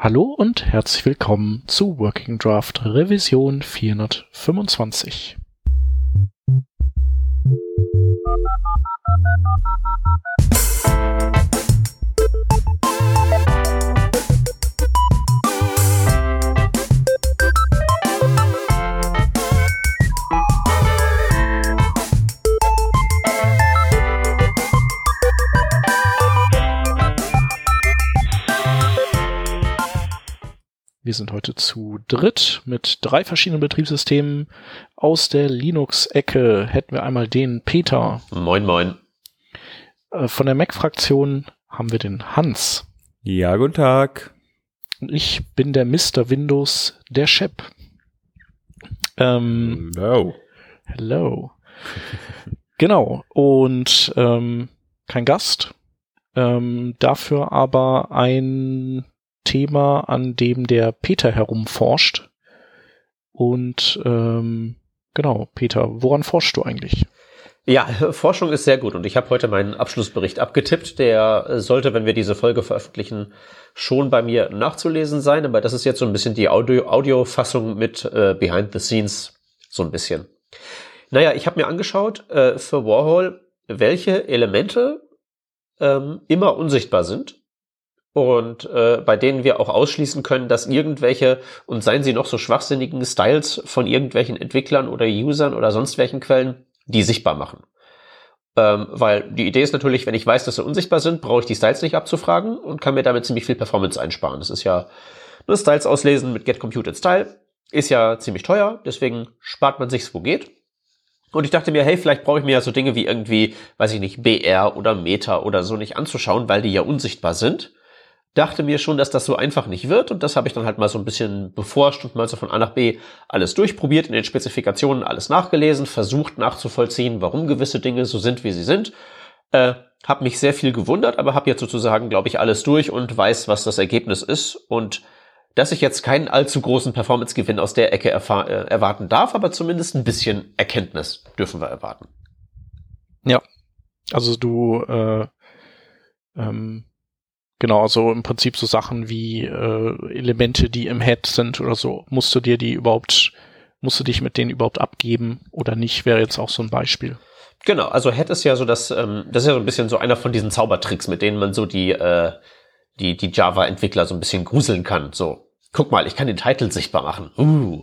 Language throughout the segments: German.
Hallo und herzlich willkommen zu Working Draft Revision 425. Wir sind heute zu dritt mit drei verschiedenen Betriebssystemen. Aus der Linux-Ecke hätten wir einmal den Peter. Moin, moin. Äh, von der Mac-Fraktion haben wir den Hans. Ja, guten Tag. Und ich bin der Mr. Windows, der Shep. Ähm, hello. Hello. genau. Und ähm, kein Gast. Ähm, dafür aber ein Thema, an dem der Peter herumforscht. Und ähm, genau, Peter, woran forschst du eigentlich? Ja, Forschung ist sehr gut und ich habe heute meinen Abschlussbericht abgetippt. Der sollte, wenn wir diese Folge veröffentlichen, schon bei mir nachzulesen sein, aber das ist jetzt so ein bisschen die Audio-Fassung Audio mit äh, Behind the Scenes, so ein bisschen. Naja, ich habe mir angeschaut äh, für Warhol, welche Elemente ähm, immer unsichtbar sind und äh, bei denen wir auch ausschließen können, dass irgendwelche, und seien sie noch so schwachsinnigen Styles von irgendwelchen Entwicklern oder Usern oder sonst welchen Quellen, die sichtbar machen. Ähm, weil die Idee ist natürlich, wenn ich weiß, dass sie unsichtbar sind, brauche ich die Styles nicht abzufragen und kann mir damit ziemlich viel Performance einsparen. Das ist ja nur Styles auslesen mit Get Computed Style, ist ja ziemlich teuer, deswegen spart man sich's, wo geht. Und ich dachte mir, hey, vielleicht brauche ich mir ja so Dinge wie irgendwie, weiß ich nicht, BR oder Meta oder so nicht anzuschauen, weil die ja unsichtbar sind dachte mir schon, dass das so einfach nicht wird und das habe ich dann halt mal so ein bisschen beforscht und mal so von A nach B alles durchprobiert, in den Spezifikationen alles nachgelesen, versucht nachzuvollziehen, warum gewisse Dinge so sind, wie sie sind. Äh, habe mich sehr viel gewundert, aber habe jetzt sozusagen, glaube ich, alles durch und weiß, was das Ergebnis ist und dass ich jetzt keinen allzu großen Performance-Gewinn aus der Ecke äh, erwarten darf, aber zumindest ein bisschen Erkenntnis dürfen wir erwarten. Ja, also du äh, ähm, Genau, also im Prinzip so Sachen wie äh, Elemente, die im Head sind oder so. Musst du dir die überhaupt, musst du dich mit denen überhaupt abgeben oder nicht, wäre jetzt auch so ein Beispiel. Genau, also Head ist ja so das, ähm, das ist ja so ein bisschen so einer von diesen Zaubertricks, mit denen man so die, äh, die, die Java-Entwickler so ein bisschen gruseln kann. So, guck mal, ich kann den Titel sichtbar machen. Uh.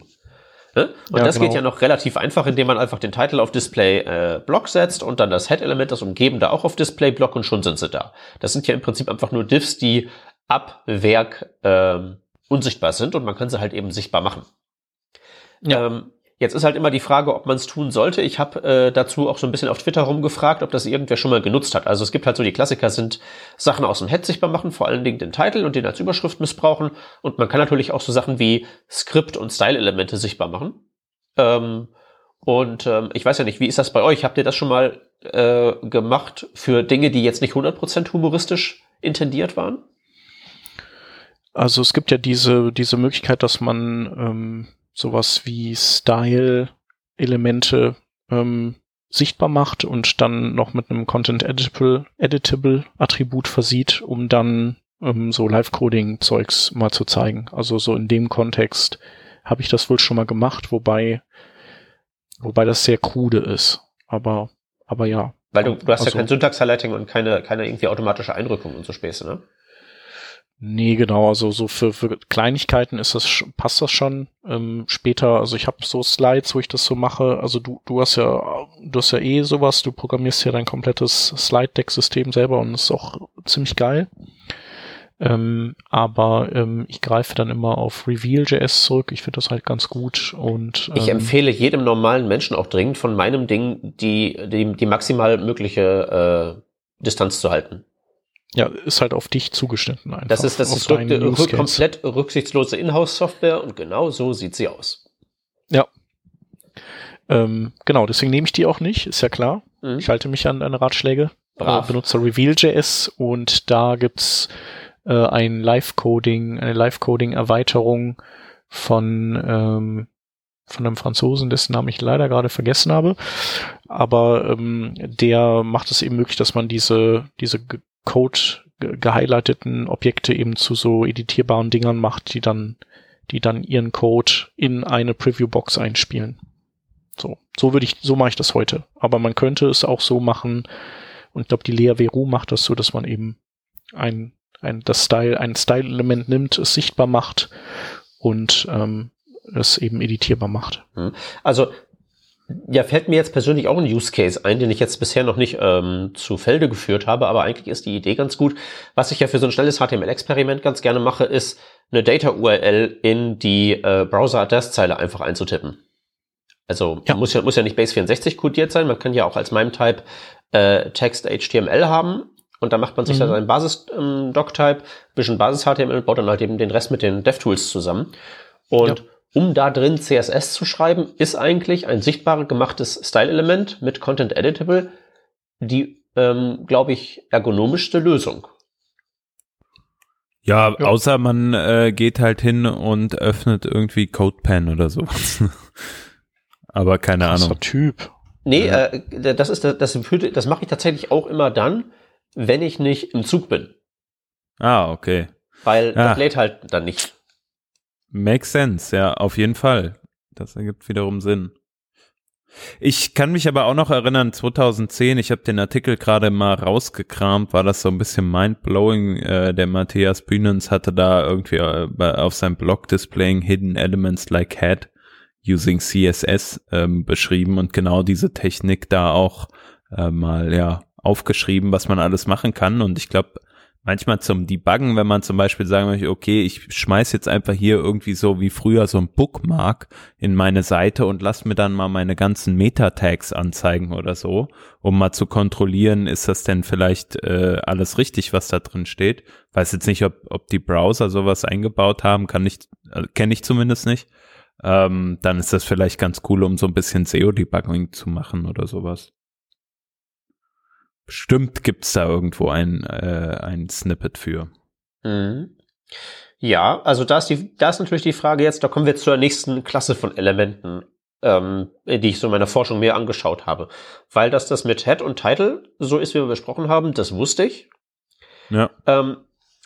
Ne? Und ja, das genau. geht ja noch relativ einfach, indem man einfach den Titel auf Display äh, Block setzt und dann das Head-Element, das Umgebende auch auf Display Block und schon sind sie da. Das sind ja im Prinzip einfach nur Diffs, die ab Werk ähm, unsichtbar sind und man kann sie halt eben sichtbar machen. Ja. Ähm, Jetzt ist halt immer die Frage, ob man es tun sollte. Ich habe äh, dazu auch so ein bisschen auf Twitter rumgefragt, ob das irgendwer schon mal genutzt hat. Also es gibt halt so die Klassiker sind Sachen aus dem Head sichtbar machen, vor allen Dingen den Titel und den als Überschrift missbrauchen. Und man kann natürlich auch so Sachen wie Skript und Style-Elemente sichtbar machen. Ähm, und ähm, ich weiß ja nicht, wie ist das bei euch? Habt ihr das schon mal äh, gemacht für Dinge, die jetzt nicht 100% humoristisch intendiert waren? Also es gibt ja diese, diese Möglichkeit, dass man ähm, sowas wie Style-Elemente ähm, sichtbar macht und dann noch mit einem Content Editable, Editable Attribut versieht, um dann ähm, so Live-Coding-Zeugs mal zu zeigen. Also so in dem Kontext habe ich das wohl schon mal gemacht, wobei, wobei das sehr krude ist. Aber, aber ja. Weil du, du hast also, ja kein Syntax-Highlighting und keine, keine irgendwie automatische Einrückung und so Späße, ne? Nee, genau, also so für, für Kleinigkeiten ist das passt das schon. Ähm, später, also ich habe so Slides, wo ich das so mache. Also du, du hast ja, du hast ja eh sowas, du programmierst ja dein komplettes Slide-Deck-System selber und ist auch ziemlich geil. Ähm, aber ähm, ich greife dann immer auf Reveal.js zurück. Ich finde das halt ganz gut und ähm, ich empfehle jedem normalen Menschen auch dringend von meinem Ding die die, die maximal mögliche äh, Distanz zu halten. Ja, ist halt auf dich zugeschnitten einfach. Das ist, das ist rück, komplett rücksichtslose Inhouse-Software und genau so sieht sie aus. Ja. Ähm, genau, deswegen nehme ich die auch nicht, ist ja klar. Mhm. Ich halte mich an deine Ratschläge. Brav. Äh, benutze Reveal.js und da gibt's äh, ein Live-Coding, eine Live-Coding-Erweiterung von ähm, von einem Franzosen, dessen Namen ich leider gerade vergessen habe. Aber ähm, der macht es eben möglich, dass man diese, diese Code, gehighlighteten Objekte eben zu so editierbaren Dingern macht, die dann, die dann ihren Code in eine Preview-Box einspielen. So, so würde ich, so mache ich das heute. Aber man könnte es auch so machen, und ich glaube, die Lea Veru macht das so, dass man eben ein, ein, das Style, ein Style-Element nimmt, es sichtbar macht und ähm, es eben editierbar macht. Hm. Also ja, fällt mir jetzt persönlich auch ein Use Case ein, den ich jetzt bisher noch nicht ähm, zu Felde geführt habe, aber eigentlich ist die Idee ganz gut. Was ich ja für so ein schnelles HTML-Experiment ganz gerne mache, ist eine Data-URL in die äh, Browser-Adresszeile einfach einzutippen. Also ja. muss ja muss ja nicht Base64 codiert sein, man kann ja auch als MIME-Type äh, Text HTML haben und dann macht man sich mhm. da seinen Basis-Doc-Type, ähm, bisschen Basis-HTML und baut dann halt eben den Rest mit den DevTools zusammen. Und ja um da drin CSS zu schreiben, ist eigentlich ein sichtbar gemachtes Style-Element mit Content Editable die, ähm, glaube ich, ergonomischste Lösung. Ja, ja, außer man äh, geht halt hin und öffnet irgendwie CodePen oder sowas. Aber keine Krasser Ahnung. Typ. Nee, ja. äh, das ist das, das, das mache ich tatsächlich auch immer dann, wenn ich nicht im Zug bin. Ah, okay. Weil ja. das lädt halt dann nicht. Makes sense, ja, auf jeden Fall. Das ergibt wiederum Sinn. Ich kann mich aber auch noch erinnern, 2010, ich habe den Artikel gerade mal rausgekramt, war das so ein bisschen mindblowing. Äh, der Matthias Bühnens hatte da irgendwie äh, auf seinem Blog Displaying Hidden Elements like Head using CSS ähm, beschrieben und genau diese Technik da auch äh, mal ja aufgeschrieben, was man alles machen kann. Und ich glaube, manchmal zum Debuggen, wenn man zum Beispiel sagen möchte, okay, ich schmeiß jetzt einfach hier irgendwie so wie früher so ein Bookmark in meine Seite und lass mir dann mal meine ganzen Meta-Tags anzeigen oder so, um mal zu kontrollieren, ist das denn vielleicht äh, alles richtig, was da drin steht. Weiß jetzt nicht, ob, ob die Browser sowas eingebaut haben, kann ich, äh, kenne ich zumindest nicht. Ähm, dann ist das vielleicht ganz cool, um so ein bisschen SEO-Debugging zu machen oder sowas. Bestimmt gibt's da irgendwo ein, äh, ein Snippet für. Mhm. Ja, also da ist, die, da ist natürlich die Frage jetzt, da kommen wir zur nächsten Klasse von Elementen, ähm, die ich so in meiner Forschung mehr angeschaut habe. Weil das das mit Head und Title so ist, wie wir besprochen haben, das wusste ich. Ja. Ähm,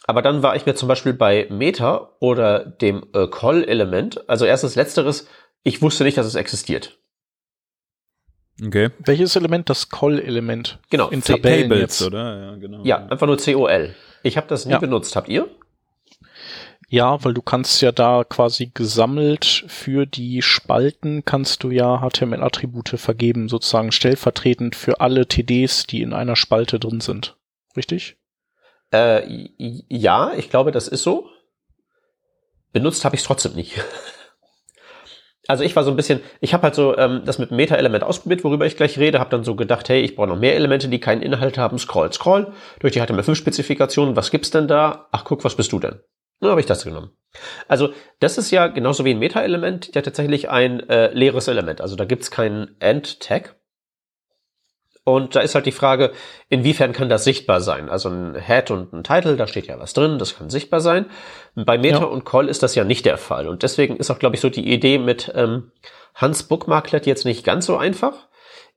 aber dann war ich mir zum Beispiel bei Meta oder dem äh, Call-Element, also erstens letzteres, ich wusste nicht, dass es existiert. Okay. Welches Element? Das Call-Element. Genau. In Tabellen Tables, jetzt. oder? Ja, genau. Ja, einfach nur COL. Ich habe das nie ja. benutzt. Habt ihr? Ja, weil du kannst ja da quasi gesammelt für die Spalten kannst du ja HTML-Attribute vergeben, sozusagen stellvertretend für alle TDs, die in einer Spalte drin sind. Richtig? Äh, ja, ich glaube, das ist so. Benutzt habe ich es trotzdem nicht. also ich war so ein bisschen, ich habe halt so ähm, das mit Meta-Element ausprobiert, worüber ich gleich rede, habe dann so gedacht, hey, ich brauche noch mehr Elemente, die keinen Inhalt haben, scroll, scroll, durch die HTML5-Spezifikation, was gibt's denn da? Ach, guck, was bist du denn? Dann habe ich das genommen. Also das ist ja genauso wie ein Meta-Element, ja tatsächlich ein äh, leeres Element. Also da gibt's keinen End-Tag. Und da ist halt die Frage, inwiefern kann das sichtbar sein? Also ein Head und ein Title, da steht ja was drin, das kann sichtbar sein. Bei Meta ja. und Call ist das ja nicht der Fall. Und deswegen ist auch, glaube ich, so die Idee mit ähm, Hans Bookmarklet jetzt nicht ganz so einfach.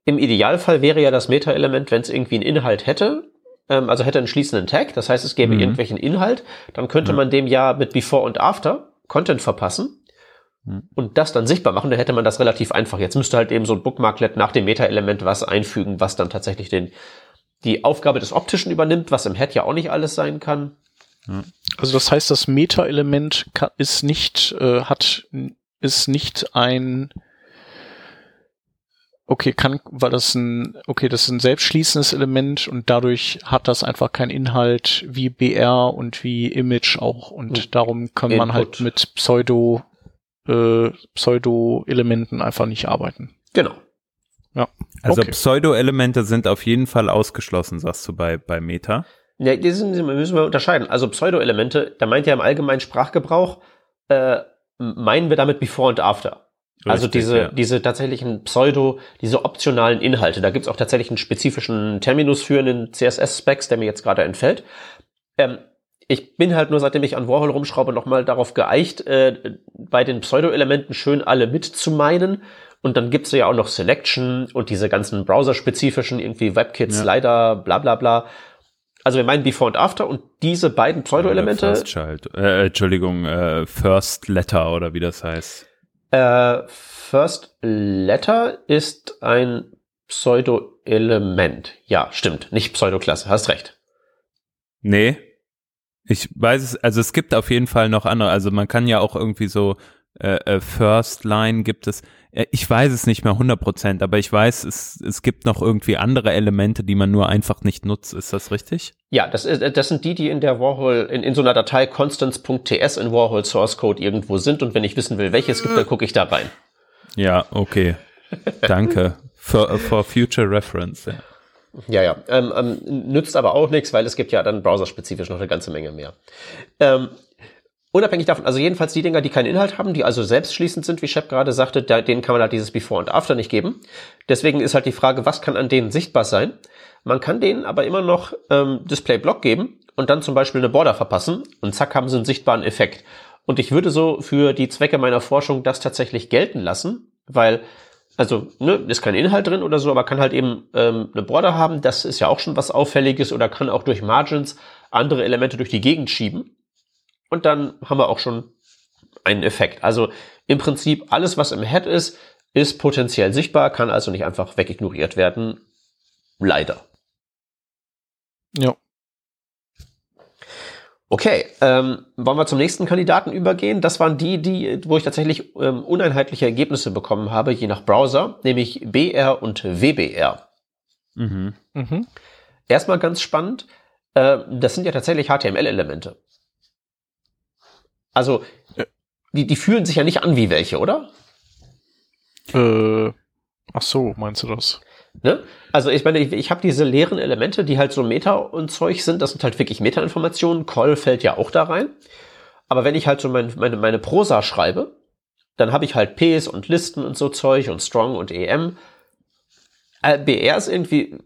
Im Idealfall wäre ja das Meta-Element, wenn es irgendwie einen Inhalt hätte, ähm, also hätte einen schließenden Tag, das heißt, es gäbe mhm. irgendwelchen Inhalt, dann könnte ja. man dem ja mit Before und After Content verpassen. Und das dann sichtbar machen, dann hätte man das relativ einfach. Jetzt müsste halt eben so ein Bookmarklet nach dem Meta-Element was einfügen, was dann tatsächlich den, die Aufgabe des Optischen übernimmt, was im Head ja auch nicht alles sein kann. Also das heißt, das Meta-Element ist nicht, äh, hat, ist nicht ein, okay, kann, weil das ein, okay, das ist ein selbstschließendes Element und dadurch hat das einfach keinen Inhalt wie BR und wie Image auch und hm. darum kann man halt mit Pseudo äh, Pseudo-Elementen einfach nicht arbeiten. Genau. Ja. Also okay. Pseudo-Elemente sind auf jeden Fall ausgeschlossen, sagst du bei, bei Meta. Ja, die sind, müssen wir unterscheiden. Also Pseudo-Elemente, da meint ja im allgemeinen Sprachgebrauch, äh, meinen wir damit Before und After. Also Richtig, diese, ja. diese tatsächlichen Pseudo, diese optionalen Inhalte. Da gibt's auch tatsächlich einen spezifischen Terminus für einen CSS-Specs, der mir jetzt gerade entfällt. Ähm, ich bin halt nur, seitdem ich an Warhol rumschraube, nochmal darauf geeicht, äh, bei den Pseudo-Elementen schön alle mit zu meinen. Und dann gibt's ja auch noch Selection und diese ganzen browser-spezifischen, irgendwie WebKit, ja. Slider, bla bla bla. Also wir meinen Before und After und diese beiden Pseudo-Elemente. First Child. Äh, Entschuldigung, äh, First Letter oder wie das heißt. Äh, First Letter ist ein Pseudo-Element. Ja, stimmt. Nicht Pseudoklasse. Hast recht. Nee. Ich weiß es, also es gibt auf jeden Fall noch andere. Also man kann ja auch irgendwie so äh, äh, First Line gibt es. Äh, ich weiß es nicht mehr 100 Prozent, aber ich weiß, es, es gibt noch irgendwie andere Elemente, die man nur einfach nicht nutzt. Ist das richtig? Ja, das, ist, das sind die, die in der Warhol, in, in so einer Datei constants.ts in Warhol Source Code irgendwo sind und wenn ich wissen will, welches es gibt, dann gucke ich da rein. Ja, okay. Danke. For, for future reference. Ja. Ja, ja. Ähm, ähm, nützt aber auch nichts, weil es gibt ja dann browserspezifisch noch eine ganze Menge mehr. Ähm, unabhängig davon, also jedenfalls die Dinger, die keinen Inhalt haben, die also selbstschließend sind, wie Shep gerade sagte, da, denen kann man halt dieses Before und After nicht geben. Deswegen ist halt die Frage, was kann an denen sichtbar sein? Man kann denen aber immer noch ähm, Display Block geben und dann zum Beispiel eine Border verpassen und zack haben sie einen sichtbaren Effekt. Und ich würde so für die Zwecke meiner Forschung das tatsächlich gelten lassen, weil also ne, ist kein Inhalt drin oder so, aber kann halt eben ähm, eine Border haben. Das ist ja auch schon was Auffälliges oder kann auch durch Margins andere Elemente durch die Gegend schieben. Und dann haben wir auch schon einen Effekt. Also im Prinzip alles, was im Head ist, ist potenziell sichtbar, kann also nicht einfach wegignoriert werden. Leider. Ja. Okay, ähm, wollen wir zum nächsten Kandidaten übergehen? Das waren die, die, wo ich tatsächlich ähm, uneinheitliche Ergebnisse bekommen habe, je nach Browser, nämlich BR und WBR. Mhm. Mhm. Erstmal ganz spannend, äh, das sind ja tatsächlich HTML-Elemente. Also, die, die fühlen sich ja nicht an wie welche, oder? Äh, ach so, meinst du das? Ne? Also ich meine, ich, ich habe diese leeren Elemente, die halt so Meta und Zeug sind, das sind halt wirklich Meta-Informationen. Call fällt ja auch da rein. Aber wenn ich halt so mein, meine, meine Prosa schreibe, dann habe ich halt Ps und Listen und so Zeug und Strong und EM. Äh, BR ist irgendwie,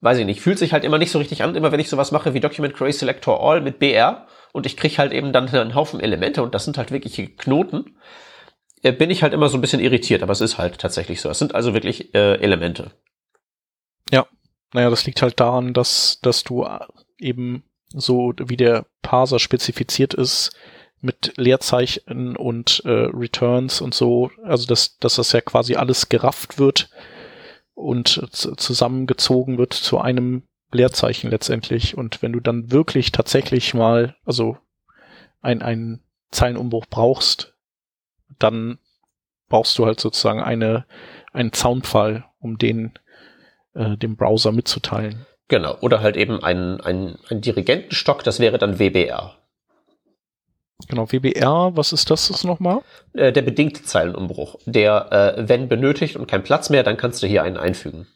weiß ich nicht, fühlt sich halt immer nicht so richtig an, immer wenn ich sowas mache wie Document Query Selector All mit BR und ich kriege halt eben dann einen Haufen Elemente und das sind halt wirkliche Knoten, bin ich halt immer so ein bisschen irritiert, aber es ist halt tatsächlich so. Es sind also wirklich äh, Elemente. Ja, naja, das liegt halt daran, dass, dass du äh, eben so wie der Parser spezifiziert ist, mit Leerzeichen und äh, Returns und so, also dass, dass das ja quasi alles gerafft wird und zusammengezogen wird zu einem Leerzeichen letztendlich. Und wenn du dann wirklich tatsächlich mal, also ein, ein Zeilenumbruch brauchst, dann brauchst du halt sozusagen eine, einen Soundfall, um den äh, dem Browser mitzuteilen. Genau, oder halt eben ein, ein, ein Dirigentenstock, das wäre dann WBR. Genau, WBR, was ist das jetzt nochmal? Äh, der bedingte Zeilenumbruch. Der, äh, wenn benötigt und kein Platz mehr, dann kannst du hier einen einfügen.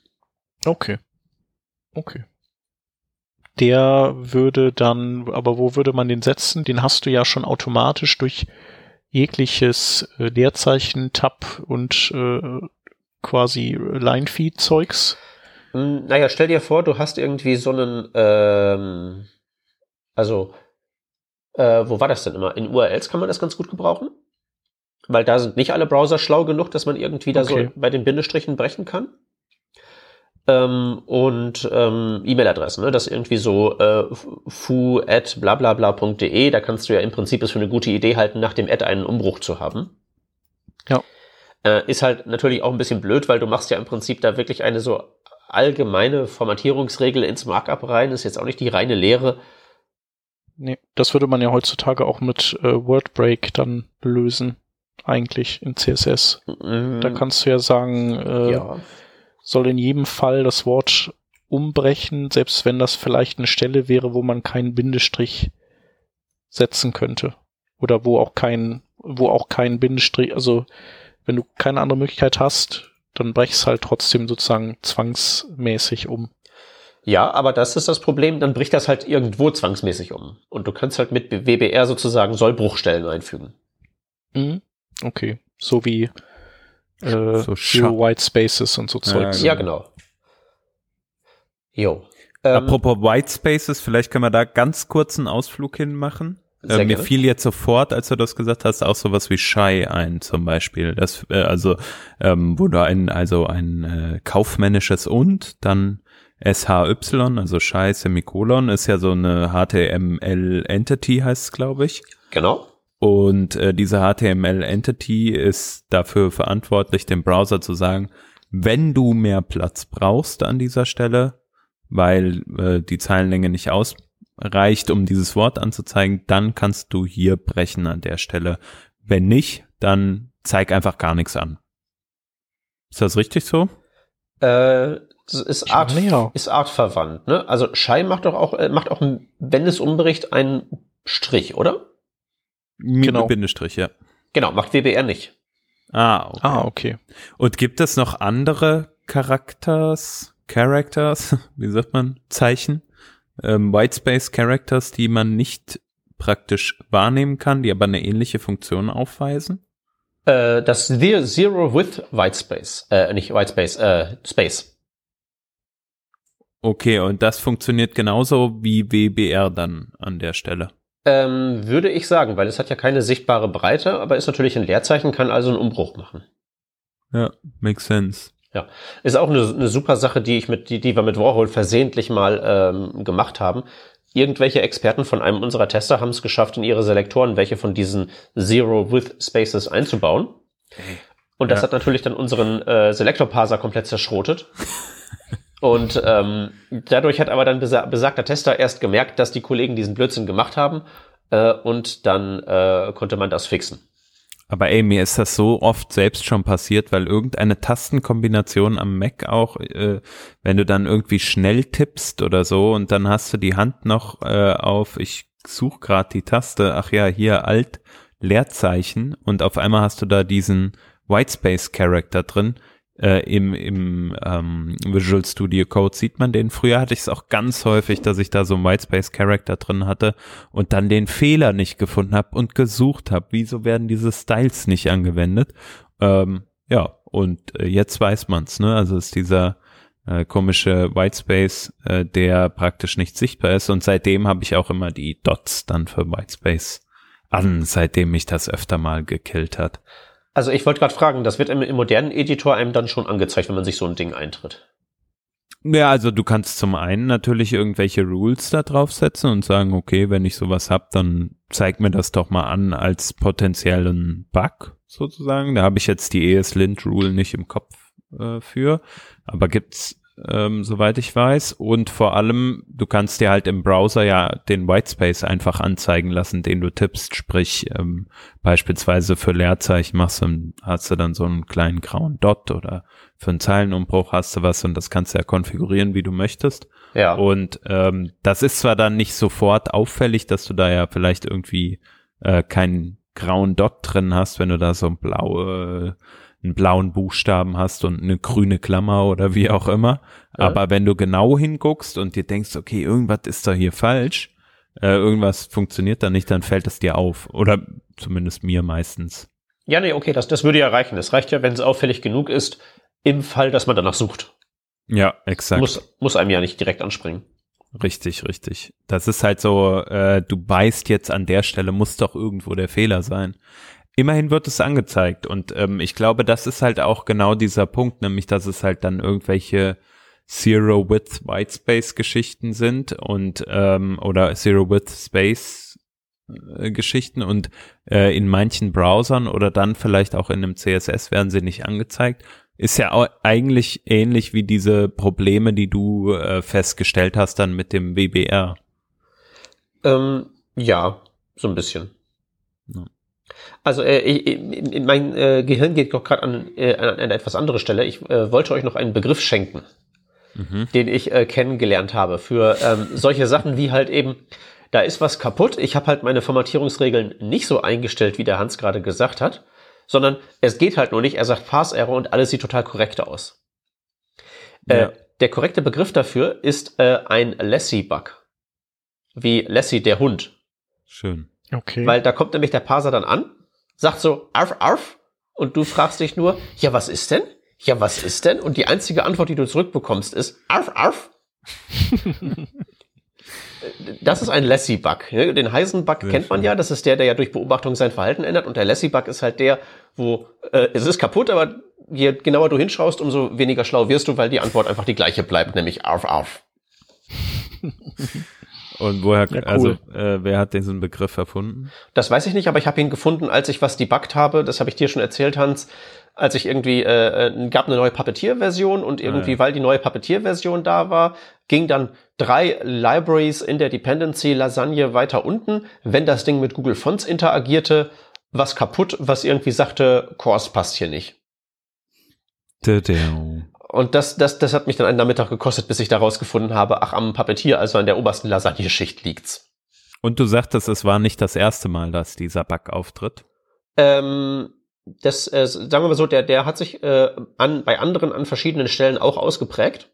Okay. Okay. Der würde dann, aber wo würde man den setzen? Den hast du ja schon automatisch durch jegliches äh, Leerzeichen, Tab und äh, quasi Line-Feed-Zeugs. Hm, naja, stell dir vor, du hast irgendwie so einen, ähm, also, äh, wo war das denn immer? In URLs kann man das ganz gut gebrauchen. Weil da sind nicht alle Browser schlau genug, dass man irgendwie da Okay. so bei den Bindestrichen brechen kann. Ähm, und ähm, E-Mail-Adressen, ne? das irgendwie so äh, fu at blablabla.de, da kannst du ja im Prinzip es für eine gute Idee halten, nach dem Ad einen Umbruch zu haben. Ja. Äh, ist halt natürlich auch ein bisschen blöd, weil du machst ja im Prinzip da wirklich eine so allgemeine Formatierungsregel ins Markup rein, ist jetzt auch nicht die reine Lehre. Nee, das würde man ja heutzutage auch mit äh, Wordbreak dann lösen, eigentlich in CSS. Mhm. Da kannst du ja sagen, äh, ja. Soll in jedem Fall das Wort umbrechen, selbst wenn das vielleicht eine Stelle wäre, wo man keinen Bindestrich setzen könnte. Oder wo auch kein, wo auch kein Bindestrich, also wenn du keine andere Möglichkeit hast, dann brechst halt trotzdem sozusagen zwangsmäßig um. Ja, aber das ist das Problem, dann bricht das halt irgendwo zwangsmäßig um. Und du kannst halt mit WBR sozusagen Sollbruchstellen einfügen. Mhm. Okay. So wie äh, So. White Spaces und so Ja, Zeugs. Ja, genau. Jo. Ähm, Apropos White Spaces, vielleicht können wir da ganz kurz einen Ausflug hin machen. Äh, mir gerne. fiel jetzt sofort, als du das gesagt hast, auch sowas wie Shy ein, zum Beispiel. Das, äh, also, ähm, wo du ein, also ein äh, kaufmännisches und dann SHY, also Shy Semikolon, ist ja so eine HTML Entity, heißt es, glaube ich. Genau. Und äh, diese HTML Entity ist dafür verantwortlich, dem Browser zu sagen, wenn du mehr Platz brauchst an dieser Stelle, weil äh, die Zeilenlänge nicht ausreicht, um dieses Wort anzuzeigen, dann kannst du hier brechen an der Stelle. Wenn nicht, dann zeig einfach gar nichts an. Ist das richtig so? Äh, ist Art, ist artverwandt, ne? Also Shai macht doch auch, äh, macht auch, wenn es umbricht, einen Strich, oder? Genau. Bindestrich, ja. Genau, macht WBR nicht. Ah, okay. Ah, okay. Und gibt es noch andere Charakters, Characters, wie sagt man, Zeichen, ähm, Whitespace Characters, die man nicht praktisch wahrnehmen kann, die aber eine ähnliche Funktion aufweisen? Äh, das Zero with Whitespace, äh, nicht Whitespace, äh, Space. Okay, und das funktioniert genauso wie WBR dann an der Stelle. Ähm, würde ich sagen, weil es hat ja keine sichtbare Breite, aber ist natürlich ein Leerzeichen, kann also einen Umbruch machen. Ja, makes sense. Ja, ist auch eine, eine super Sache, die ich mit, die, die wir mit Warhol versehentlich mal ähm, gemacht haben. Irgendwelche Experten von einem unserer Tester haben es geschafft, in ihre Selektoren welche von diesen Zero with Spaces einzubauen. Und das ja. hat natürlich dann unseren äh, Selektor-Parser komplett zerschrotet. Und ähm, dadurch hat aber dann besa besagter Tester erst gemerkt, dass die Kollegen diesen Blödsinn gemacht haben äh, und dann äh, konnte man das fixen. Aber ey, mir ist das so oft selbst schon passiert, weil irgendeine Tastenkombination am Mac auch, äh, wenn du dann irgendwie schnell tippst oder so und dann hast du die Hand noch äh, auf, ich suche gerade die Taste, ach ja, hier Alt, Leerzeichen und auf einmal hast du da diesen Whitespace Character drin äh, im, im ähm, Visual Studio Code sieht man den. Früher hatte ich es auch ganz häufig, dass ich da so einen Whitespace Character drin hatte und dann den Fehler nicht gefunden habe und gesucht habe, wieso werden diese Styles nicht angewendet. Ähm, ja, und äh, jetzt weiß man's, ne? Also ist dieser äh, komische Whitespace, äh, der praktisch nicht sichtbar ist. Und seitdem habe ich auch immer die Dots dann für Whitespace an, seitdem mich das öfter mal gekillt hat. Also ich wollte gerade fragen, das wird im, im, modernen Editor einem dann schon angezeigt, wenn man sich so ein Ding eintritt. Ja, also du kannst zum einen natürlich irgendwelche Rules da draufsetzen und sagen, okay, wenn ich sowas hab, dann zeig mir das doch mal an als potenziellen Bug sozusagen. Da habe ich jetzt die ESLint-Rule nicht im Kopf äh, für, aber gibt's ähm, soweit ich weiß. Und vor allem, du kannst dir halt im Browser ja den Whitespace einfach anzeigen lassen, den du tippst. Sprich, ähm, beispielsweise für Leerzeichen machst du, hast du dann so einen kleinen grauen Dot oder für einen Zeilenumbruch hast du was und das kannst du ja konfigurieren, wie du möchtest. Ja. Und ähm, das ist zwar dann nicht sofort auffällig, dass du da ja vielleicht irgendwie äh, keinen grauen Dot drin hast, wenn du da so ein blaue einen blauen Buchstaben hast und eine grüne Klammer oder wie auch immer. Ja. Aber wenn du genau hinguckst und dir denkst, okay, irgendwas ist da hier falsch, äh, irgendwas funktioniert da nicht, dann fällt es dir auf. Oder zumindest mir meistens. Ja, nee, okay, das, das würde ja reichen. Es reicht ja, wenn es auffällig genug ist, im Fall, dass man danach sucht. Ja, exakt. Muss, muss einem ja nicht direkt anspringen. Richtig, richtig. Das ist halt so, äh, du beißt jetzt an der Stelle, muss doch irgendwo der Fehler sein. Immerhin wird es angezeigt und ähm, ich glaube, das ist halt auch genau dieser Punkt, nämlich dass es halt dann irgendwelche Zero Width Whitespace Geschichten sind und ähm, oder Zero Width Space äh, Geschichten und äh, in manchen Browsern oder dann vielleicht auch in einem CSS werden sie nicht angezeigt. Ist ja auch eigentlich ähnlich wie diese Probleme, die du äh, festgestellt hast dann mit dem WBR. Ähm, ja, so ein bisschen. Also äh, ich, mein äh, Gehirn geht doch gerade an, äh, an eine etwas andere Stelle. Ich äh, wollte euch noch einen Begriff schenken, mhm. den ich äh, kennengelernt habe für ähm, solche Sachen wie halt eben, da ist was kaputt. Ich habe halt meine Formatierungsregeln nicht so eingestellt, wie der Hans gerade gesagt hat, sondern es geht halt nur nicht. Er sagt Parse-Error und alles sieht total korrekt aus. Äh, ja. Äh, der korrekte Begriff dafür ist äh, ein Lassie-Bug. Wie Lassie, der Hund. Schön. Okay. Weil da kommt nämlich der Parser dann an, sagt so, arf, arf, und du fragst dich nur, ja, was ist denn? Ja, was ist denn? Und die einzige Antwort, die du zurückbekommst, ist, arf, arf. das ist ein Lassie-Bug. Den Heisen-Bug kennt man ja. Das ist der, der ja durch Beobachtung sein Verhalten ändert. Und der Lassie-Bug ist halt der, wo äh, es ist kaputt, aber je genauer du hinschaust, umso weniger schlau wirst du, weil die Antwort einfach die gleiche bleibt, nämlich auf, auf. Und woher, Ja, cool. also äh, wer hat diesen Begriff erfunden? Das weiß ich nicht, aber ich habe ihn gefunden, als ich was debuggt habe. Das habe ich dir schon erzählt, Hans. Als ich irgendwie, äh, äh, gab eine neue Puppeteer-Version und irgendwie, Ah, ja. weil die neue Puppeteer-Version da war, ging dann drei Libraries in der Dependency Lasagne weiter unten. Wenn das Ding mit Google Fonts interagierte, was kaputt, was irgendwie sagte, Course passt hier nicht. Tadam. Und das, das, das hat mich dann einen Nachmittag gekostet, bis ich da rausgefunden habe, ach, am Puppeteer, also an der obersten Lasagne-Schicht liegt's. Und du sagtest, es war nicht das erste Mal, dass dieser Bug auftritt. Ähm, das, äh, sagen wir mal so, der, der hat sich äh, an, bei anderen an verschiedenen Stellen auch ausgeprägt.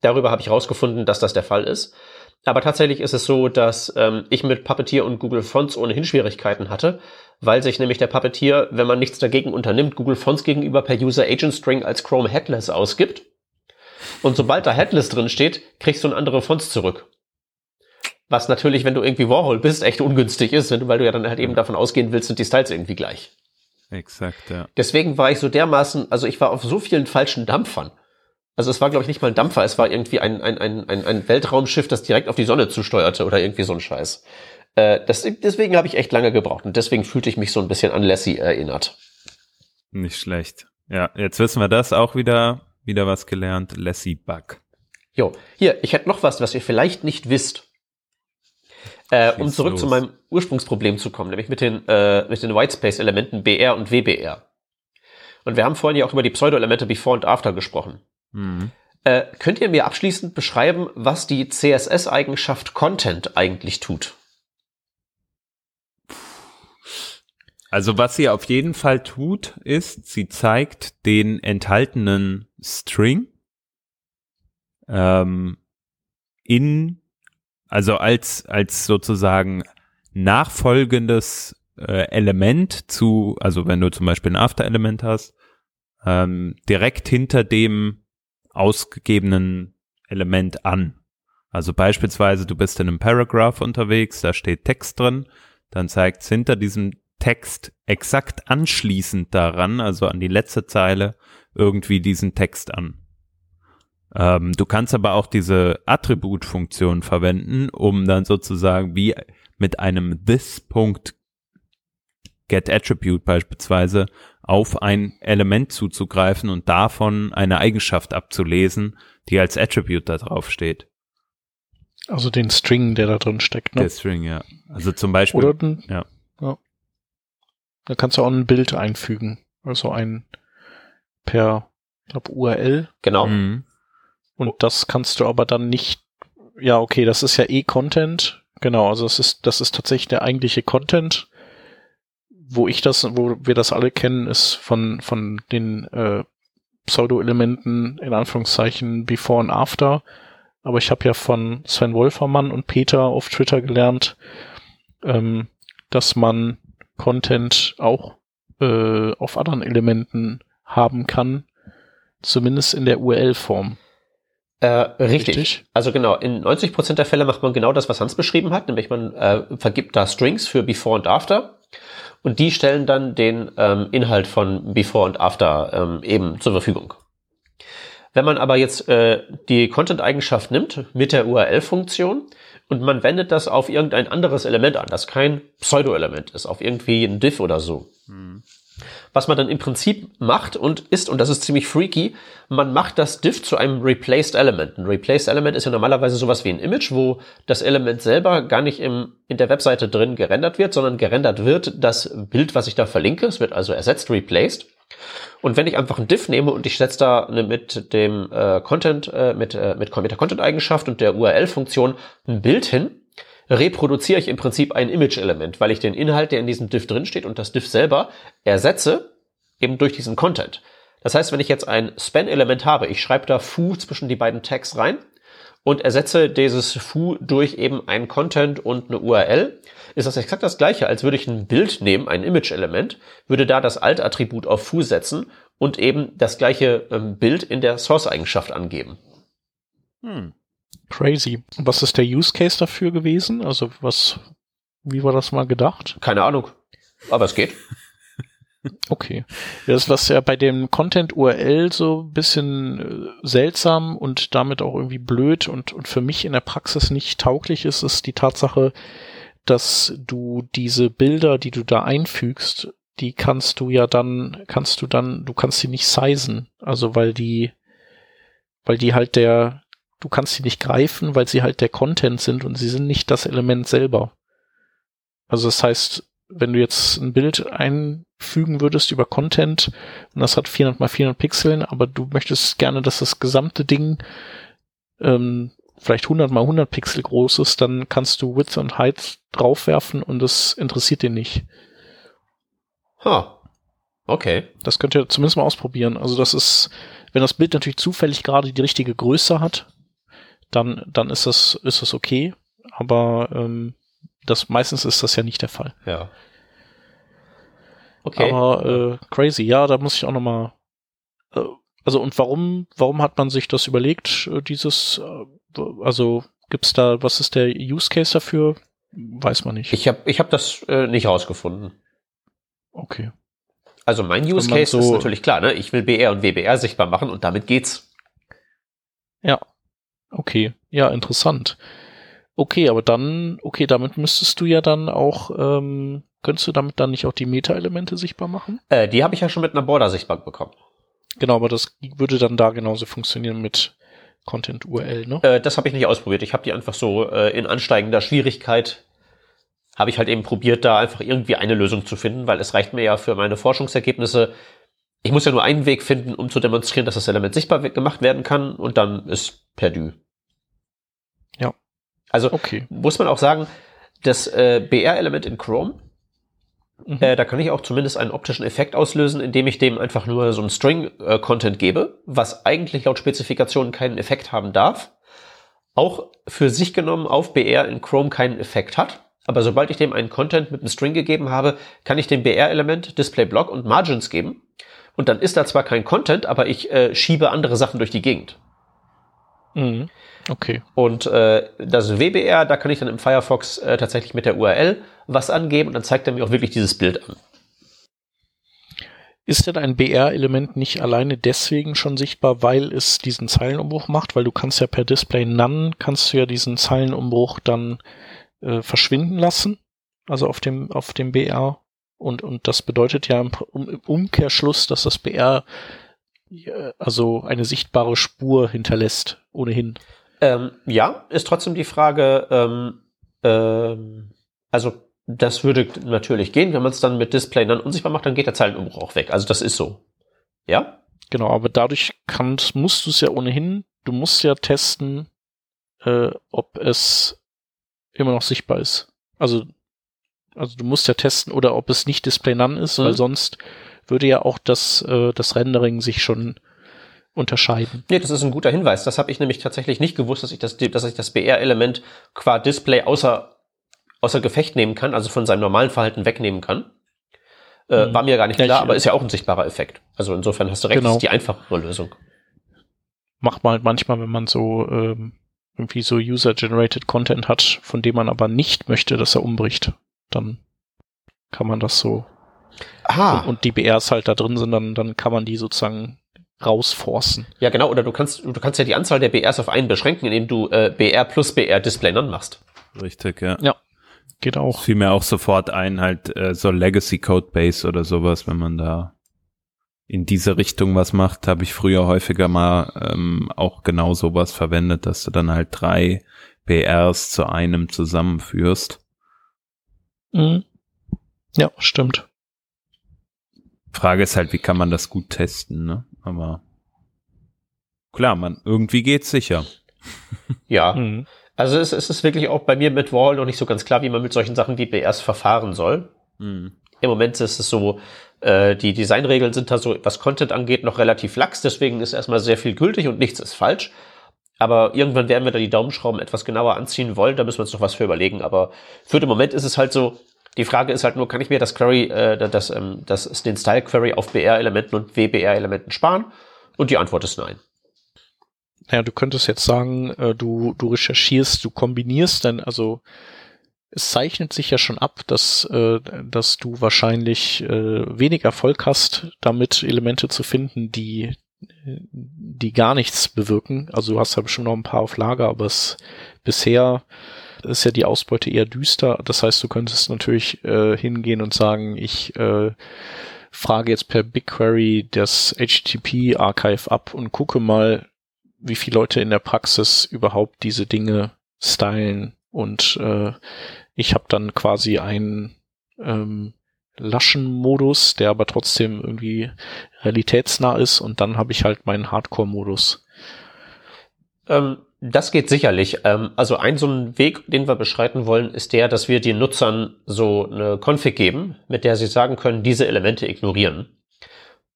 Darüber habe ich herausgefunden, dass das der Fall ist. Aber tatsächlich ist es so, dass ähm, ich mit Puppeteer und Google Fonts ohnehin Schwierigkeiten hatte, weil sich nämlich der Puppeteer, wenn man nichts dagegen unternimmt, Google Fonts gegenüber per User Agent String als Chrome Headless ausgibt. Und sobald da Headless drin steht, kriegst du eine andere Fonts zurück. Was natürlich, wenn du irgendwie Warhol bist, echt ungünstig ist, du- weil du ja dann halt eben davon ausgehen willst, sind die Styles irgendwie gleich. Exakt, ja. Deswegen war ich so dermaßen, also ich war auf so vielen falschen Dampfern. Also es war, glaube ich, nicht mal ein Dampfer, es war irgendwie ein, ein, ein, ein, ein Weltraumschiff, das direkt auf die Sonne zusteuerte oder irgendwie so ein Scheiß. Äh, das, deswegen habe ich echt lange gebraucht und deswegen fühlte ich mich so ein bisschen an Lassie erinnert. Nicht schlecht. Ja, jetzt wissen wir das auch wieder, wieder was gelernt. Lassie Bug. Jo, hier, ich hätte noch was, was ihr vielleicht nicht wisst. Äh, um zurück los. zu meinem Ursprungsproblem zu kommen, nämlich mit den, äh, mit den Whitespace-Elementen BR und WBR. Und wir haben vorhin ja auch über die Pseudo-Elemente Before und After gesprochen. Mhm. Äh, könnt ihr mir abschließend beschreiben, was die CSS-Eigenschaft Content eigentlich tut? Also was sie auf jeden Fall tut, ist, sie zeigt den enthaltenen String ähm, in, also als, als sozusagen nachfolgendes äh, Element zu, also wenn du zum Beispiel ein After-Element hast, ähm, direkt hinter dem ausgegebenen Element an. Also beispielsweise, du bist in einem Paragraph unterwegs, da steht Text drin, dann zeigt es hinter diesem Text exakt anschließend daran, also an die letzte Zeile, irgendwie diesen Text an. Ähm, du kannst aber auch diese Attributfunktion verwenden, um dann sozusagen wie mit einem this.get attribute beispielsweise auf ein Element zuzugreifen und davon eine Eigenschaft abzulesen, die als Attribute da drauf steht. Also den String, der da drin steckt. Ne? Der String, ja. Also zum Beispiel. Oder ein, ja. ja. Da kannst du auch ein Bild einfügen. Also ein per, ich glaube, URL. Genau. Mhm. Und das kannst du aber dann nicht. Ja, okay, das ist ja eh Content. Genau, also das ist, das ist tatsächlich der eigentliche Content. Wo ich das, wo wir das alle kennen, ist von, von den äh, Pseudo-Elementen, in Anführungszeichen, Before und After. Aber ich habe ja von Sven Wolfermann und Peter auf Twitter gelernt, ähm, dass man Content auch äh, auf anderen Elementen haben kann, zumindest in der URL-Form. Äh, richtig. Richtig. Also genau, in 90% der Fälle macht man genau das, was Hans beschrieben hat, nämlich man äh, vergibt da Strings für Before und After und die stellen dann den ähm, Inhalt von Before und After ähm, eben zur Verfügung. Wenn man aber jetzt äh, die Content-Eigenschaft nimmt mit der URL-Funktion und man wendet das auf irgendein anderes Element an, das kein Pseudo-Element ist, auf irgendwie ein Div oder so, was man dann im Prinzip macht und ist, und das ist ziemlich freaky, man macht das Div zu einem Replaced Element. Ein Replaced Element ist ja normalerweise sowas wie ein Image, wo das Element selber gar nicht im, in der Webseite drin gerendert wird, sondern gerendert wird das Bild, was ich da verlinke. Es wird also ersetzt, replaced. Und wenn ich einfach ein Div nehme und ich setze da mit dem äh, Content, äh, mit, äh, mit, mit der Content-Eigenschaft und der URL-Funktion ein Bild hin, reproduziere ich im Prinzip ein Image-Element, weil ich den Inhalt, der in diesem Div drinsteht und das Div selber ersetze, eben durch diesen Content. Das heißt, wenn ich jetzt ein Span-Element habe, ich schreibe da foo zwischen die beiden Tags rein und ersetze dieses foo durch eben ein Content und eine URL, ist das exakt das gleiche, als würde ich ein Bild nehmen, ein Image-Element, würde da das Alt-Attribut auf foo setzen und eben das gleiche ähm, Bild in der Source-Eigenschaft angeben. Hm. Crazy. Was ist der Use Case dafür gewesen? Also was, wie war das mal gedacht? Keine Ahnung, aber es geht. Okay. Das, was ja bei dem Content URL so ein bisschen äh, seltsam und damit auch irgendwie blöd und, und für mich in der Praxis nicht tauglich ist, ist die Tatsache, dass du diese Bilder, die du da einfügst, die kannst du ja dann, kannst du dann, du kannst sie nicht sizen. Also weil die, weil die halt der, du kannst sie nicht greifen, weil sie halt der Content sind und sie sind nicht das Element selber. Also das heißt, wenn du jetzt ein Bild einfügen würdest über Content und das hat 400 mal 400 Pixeln, aber du möchtest gerne, dass das gesamte Ding ähm, vielleicht 100 mal 100 Pixel groß ist, dann kannst du Width und Height draufwerfen und das interessiert den nicht. Ha. Okay. Das könnt ihr zumindest mal ausprobieren. Also das ist, wenn das Bild natürlich zufällig gerade die richtige Größe hat, dann, dann ist das, ist das okay. Aber ähm, das meistens ist das ja nicht der Fall. Ja. Okay. Aber äh, crazy, ja, da muss ich auch noch mal. Äh, also und warum, warum hat man sich das überlegt? Äh, dieses, äh, also gibt's da, was ist der Use Case dafür? Weiß man nicht. Ich habe ich hab das äh, nicht rausgefunden. Okay. Also mein Use Case so- ist natürlich klar, ne? Ich will BR und WBR sichtbar machen und damit geht's. Ja. Okay. Ja, interessant. Okay, aber dann, okay, damit müsstest du ja dann auch, ähm, könntest du damit dann nicht auch die Meta-Elemente sichtbar machen? Äh, die habe ich ja schon mit einer Border sichtbar bekommen. Genau, aber das würde dann da genauso funktionieren mit Content URL, ne? Äh, das habe ich nicht ausprobiert. Ich habe die einfach so äh, in ansteigender Schwierigkeit habe ich halt eben probiert, da einfach irgendwie eine Lösung zu finden, weil es reicht mir ja für meine Forschungsergebnisse. Ich muss ja nur einen Weg finden, um zu demonstrieren, dass das Element sichtbar gemacht werden kann und dann ist perdu. Ja. Also Okay. muss man auch sagen, das äh, BR-Element in Chrome, Mhm. äh, da kann ich auch zumindest einen optischen Effekt auslösen, indem ich dem einfach nur so einen String-Content gebe, was eigentlich laut Spezifikation keinen Effekt haben darf. Auch für sich genommen auf BR in Chrome keinen Effekt hat. Aber sobald ich dem einen Content mit einem String gegeben habe, kann ich dem BR-Element Display Block und Margins geben. Und dann ist da zwar kein Content, aber ich äh, schiebe andere Sachen durch die Gegend. Mhm. Okay. Und äh, das WBR, da kann ich dann im Firefox äh, tatsächlich mit der URL was angeben und dann zeigt er mir auch wirklich dieses Bild an. Ist denn ein BR-Element nicht alleine deswegen schon sichtbar, weil es diesen Zeilenumbruch macht? Weil du kannst ja per Display None, kannst du ja diesen Zeilenumbruch dann äh, verschwinden lassen. Also auf dem, auf dem BR. Und, und das bedeutet ja im, im Umkehrschluss, dass das BR also eine sichtbare Spur hinterlässt, ohnehin. Ähm, ja, ist trotzdem die Frage, ähm, ähm, also das würde natürlich gehen, wenn man es dann mit Display dann unsichtbar macht, dann geht der Zeilenumbruch auch weg. Also das ist so. Ja? Genau, aber dadurch kannst, musst du es ja ohnehin, du musst ja testen, äh, ob es immer noch sichtbar ist. Also, also du musst ja testen, oder ob es nicht Display None ist, Mhm. weil sonst würde ja auch das, äh, das Rendering sich schon unterscheiden. Nee, das ist ein guter Hinweis. Das habe ich nämlich tatsächlich nicht gewusst, dass ich das, dass ich das BR-Element qua Display außer, außer Gefecht nehmen kann, also von seinem normalen Verhalten wegnehmen kann. Äh, Mhm. War mir gar nicht klar, ich- aber ist ja auch ein sichtbarer Effekt. Also insofern hast du recht, Genau. das ist die einfachere Lösung. Macht man halt manchmal, wenn man so ähm, irgendwie so User-Generated Content hat, von dem man aber nicht möchte, dass er umbricht, dann kann man das so Ah, und, und die BRs halt da drin sind, dann, dann kann man die sozusagen rausforcen. ja genau, oder du kannst, du kannst ja die Anzahl der BRs auf einen beschränken, indem du äh, BR plus BR Display None machst. Richtig, ja. Geht auch. Fiel mir auch sofort ein, halt äh, so Legacy Codebase oder sowas, wenn man da in diese Richtung was macht, habe ich früher häufiger mal ähm, auch genau sowas verwendet, dass du dann halt drei BRs zu einem zusammenführst. Mhm. Ja, stimmt. Frage ist halt, wie kann man das gut testen, ne? Aber klar, man irgendwie geht's sicher. Ja, Mhm. also es, es ist wirklich auch bei mir mit Wall noch nicht so ganz klar, wie man mit solchen Sachen wie BRs verfahren soll. Hm. Im Moment ist es so, äh, die Designregeln sind da so, was Content angeht, noch relativ lax, deswegen ist erstmal sehr viel gültig und nichts ist falsch. Aber irgendwann werden wir da die Daumenschrauben etwas genauer anziehen wollen, da müssen wir uns noch was für überlegen. Aber für den Moment ist es halt so, die Frage ist halt nur, kann ich mir das Query, äh, das, ähm, das, den Style Query auf BR-Elementen und WBR-Elementen sparen? Und die Antwort ist nein. Naja, du könntest jetzt sagen, äh, du, du recherchierst, du kombinierst dann, also es zeichnet sich ja schon ab, dass, äh, dass du wahrscheinlich äh, wenig Erfolg hast, damit Elemente zu finden, die, die gar nichts bewirken. Also du hast ja bestimmt noch ein paar auf Lager, aber es bisher ist ja die Ausbeute eher düster. Das heißt, du könntest natürlich äh, hingehen und sagen, ich äh, frage jetzt per BigQuery das HTTP-Archive ab und gucke mal, wie viele Leute in der Praxis überhaupt diese Dinge stylen und äh, ich habe dann quasi einen ähm, Laschen-Modus, der aber trotzdem irgendwie realitätsnah ist und dann habe ich halt meinen Hardcore-Modus. Ähm, das geht sicherlich. Ähm, also ein so ein Weg, den wir beschreiten wollen, ist der, dass wir den Nutzern so eine Config geben, mit der sie sagen können, diese Elemente ignorieren.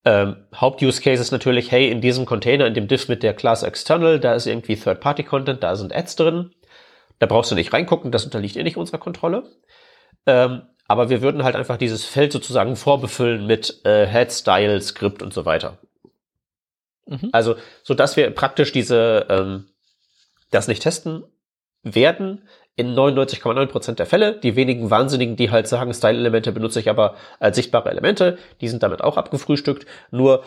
Ähm, Haupt-Use-Case ist natürlich, hey, in diesem Container, in dem Diff mit der Class External, da ist irgendwie Third-Party-Content, da sind Ads drin. Da brauchst du nicht reingucken, das unterliegt eh nicht unserer Kontrolle. Ähm, aber wir würden halt einfach dieses Feld sozusagen vorbefüllen mit äh, Head, Style, Script und so weiter. Mhm. Also, so dass wir praktisch diese, ähm, das nicht testen werden in 99,9% der Fälle. Die wenigen Wahnsinnigen, die halt sagen, Style-Elemente benutze ich aber als sichtbare Elemente, die sind damit auch abgefrühstückt. Nur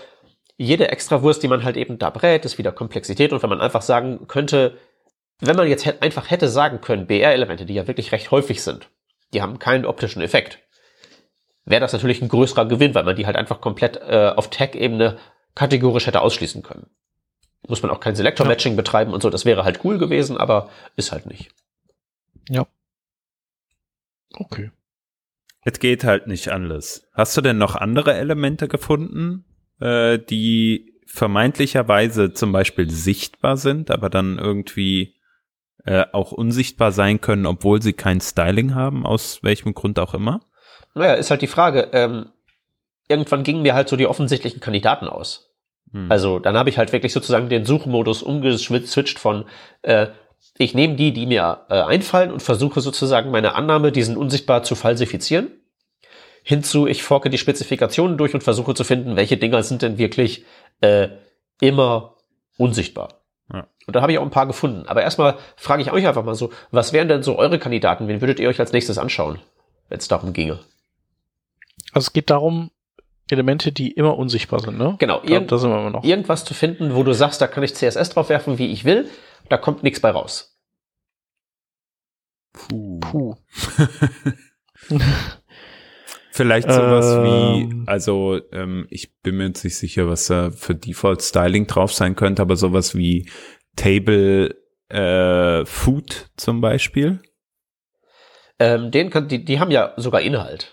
jede Extrawurst, die man halt eben da brät, ist wieder Komplexität. Und wenn man einfach sagen könnte, wenn man jetzt einfach hätte sagen können, BR-Elemente, die ja wirklich recht häufig sind, die haben keinen optischen Effekt, wäre das natürlich ein größerer Gewinn, weil man die halt einfach komplett äh, auf Tag-Ebene kategorisch hätte ausschließen können. Muss man auch kein Selector-Matching ja. betreiben und so, das wäre halt cool gewesen, aber ist halt nicht. Ja. Okay. Es geht halt nicht alles. Hast du denn noch andere Elemente gefunden, äh, die vermeintlicherweise zum Beispiel sichtbar sind, aber dann irgendwie äh, auch unsichtbar sein können, obwohl sie kein Styling haben, aus welchem Grund auch immer? Naja, ist halt die Frage. Ähm, irgendwann gingen mir halt so die offensichtlichen Kandidaten aus. Hm. Also dann habe ich halt wirklich sozusagen den Suchmodus umgeswitcht von äh, ich nehme die, die mir äh, einfallen und versuche sozusagen meine Annahme, die sind unsichtbar zu falsifizieren. Hinzu, ich forke die Spezifikationen durch und versuche zu finden, welche Dinger sind denn wirklich äh, immer unsichtbar. Und da habe ich auch ein paar gefunden. Aber erstmal frage ich euch einfach mal so, was wären denn so eure Kandidaten? Wen würdet ihr euch als nächstes anschauen, wenn es darum ginge? Also es geht darum, Elemente, die immer unsichtbar sind, ne? Genau. Irgend, da sind wir immer noch. Irgendwas zu finden, wo du sagst, da kann ich CSS drauf werfen, wie ich will. Da kommt nichts bei raus. Puh. Puh. Vielleicht sowas ähm, wie, also ähm, ich bin mir jetzt nicht sicher, was da für Default Styling drauf sein könnte, aber sowas wie Table äh, Food zum Beispiel. Ähm, den kann, die, die haben ja sogar Inhalt.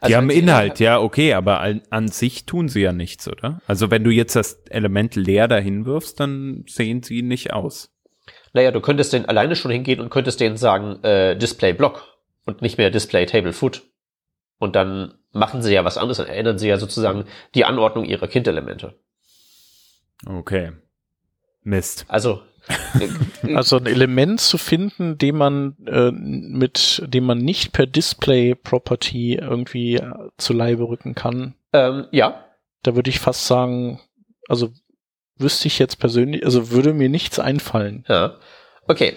Also die haben Inhalt, ja, okay, aber an, an, sich tun sie ja nichts, oder? Also wenn du jetzt das Element leer dahin wirfst, dann sehen sie nicht aus. Naja, du könntest den alleine schon hingehen und könntest denen sagen, äh, Display Block und nicht mehr Display Table Food. Und dann machen sie ja was anderes, dann ändern sie ja sozusagen die Anordnung ihrer Kindelemente. Okay. Mist. Also also ein Element zu finden, dem man äh, mit dem man nicht per Display Property irgendwie äh, zu Leibe rücken kann. Ähm, ja. Da würde ich fast sagen, also wüsste ich jetzt persönlich, also würde mir nichts einfallen. Ja. Okay.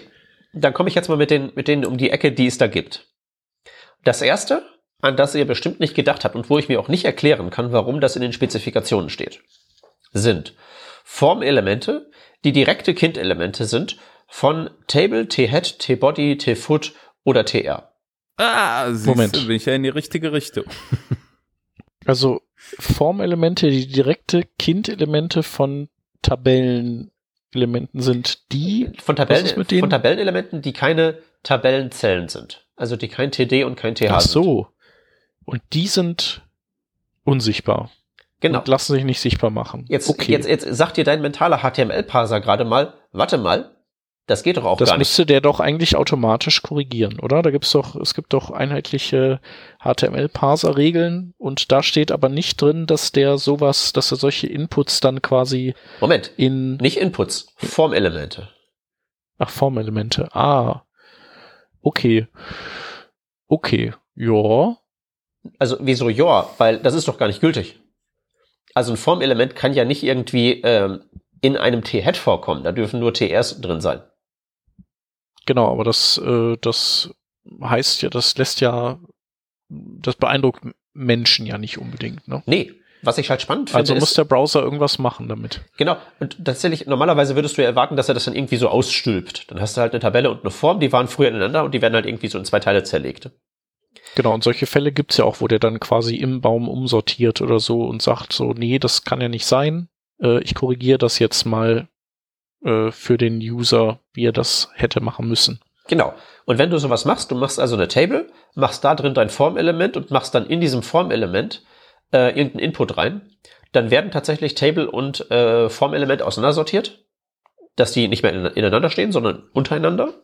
Dann komme ich jetzt mal mit den mit denen um die Ecke, die es da gibt. Das erste an das ihr bestimmt nicht gedacht habt und wo ich mir auch nicht erklären kann, warum das in den Spezifikationen steht, sind Formelemente, die direkte Kindelemente sind von Table, T-Head, T-Body, T-Foot oder TR. Ah, Moment. Du, bin ich ja in die richtige Richtung. Also Formelemente, die direkte Kindelemente von Tabellenelementen sind, die von, Tabellen, von Tabellenelementen, die keine Tabellenzellen sind. Also die kein TD und kein TH Ach so. Sind. Und die sind unsichtbar. Genau. Und lassen sich nicht sichtbar machen. Jetzt, okay. jetzt, jetzt sagt dir dein mentaler HTML-Parser gerade mal, warte mal, das geht doch auch das gar nicht. Das müsste der doch eigentlich automatisch korrigieren, oder? Da gibt's doch, es gibt doch einheitliche HTML-Parser-Regeln und da steht aber nicht drin, dass der sowas, dass er solche Inputs dann quasi Moment, in nicht Inputs, Formelemente. Ach, Formelemente. Ah. Okay. Okay. Ja. Also wieso ja? Weil das ist doch gar nicht gültig. Also ein Formelement kann ja nicht irgendwie ähm, in einem T-Head vorkommen. Da dürfen nur TRs drin sein. Genau, aber das, äh, das heißt ja, das lässt ja, das beeindruckt Menschen ja nicht unbedingt, ne? Nee, was ich halt spannend finde. Also muss ist, der Browser irgendwas machen damit. Genau. Und tatsächlich, normalerweise würdest du ja erwarten, dass er das dann irgendwie so ausstülpt. Dann hast du halt eine Tabelle und eine Form, die waren früher ineinander und die werden halt irgendwie so in zwei Teile zerlegt. Genau, und solche Fälle gibt's ja auch, wo der dann quasi im Baum umsortiert oder so und sagt so, nee, das kann ja nicht sein. Äh, ich korrigiere das jetzt mal äh, für den User, wie er das hätte machen müssen. Genau. Und wenn du sowas machst, du machst also eine Table, machst da drin dein Formelement und machst dann in diesem Formelement äh, irgendeinen Input rein, dann werden tatsächlich Table und äh, Formelement auseinandersortiert, dass die nicht mehr ineinander stehen, sondern untereinander.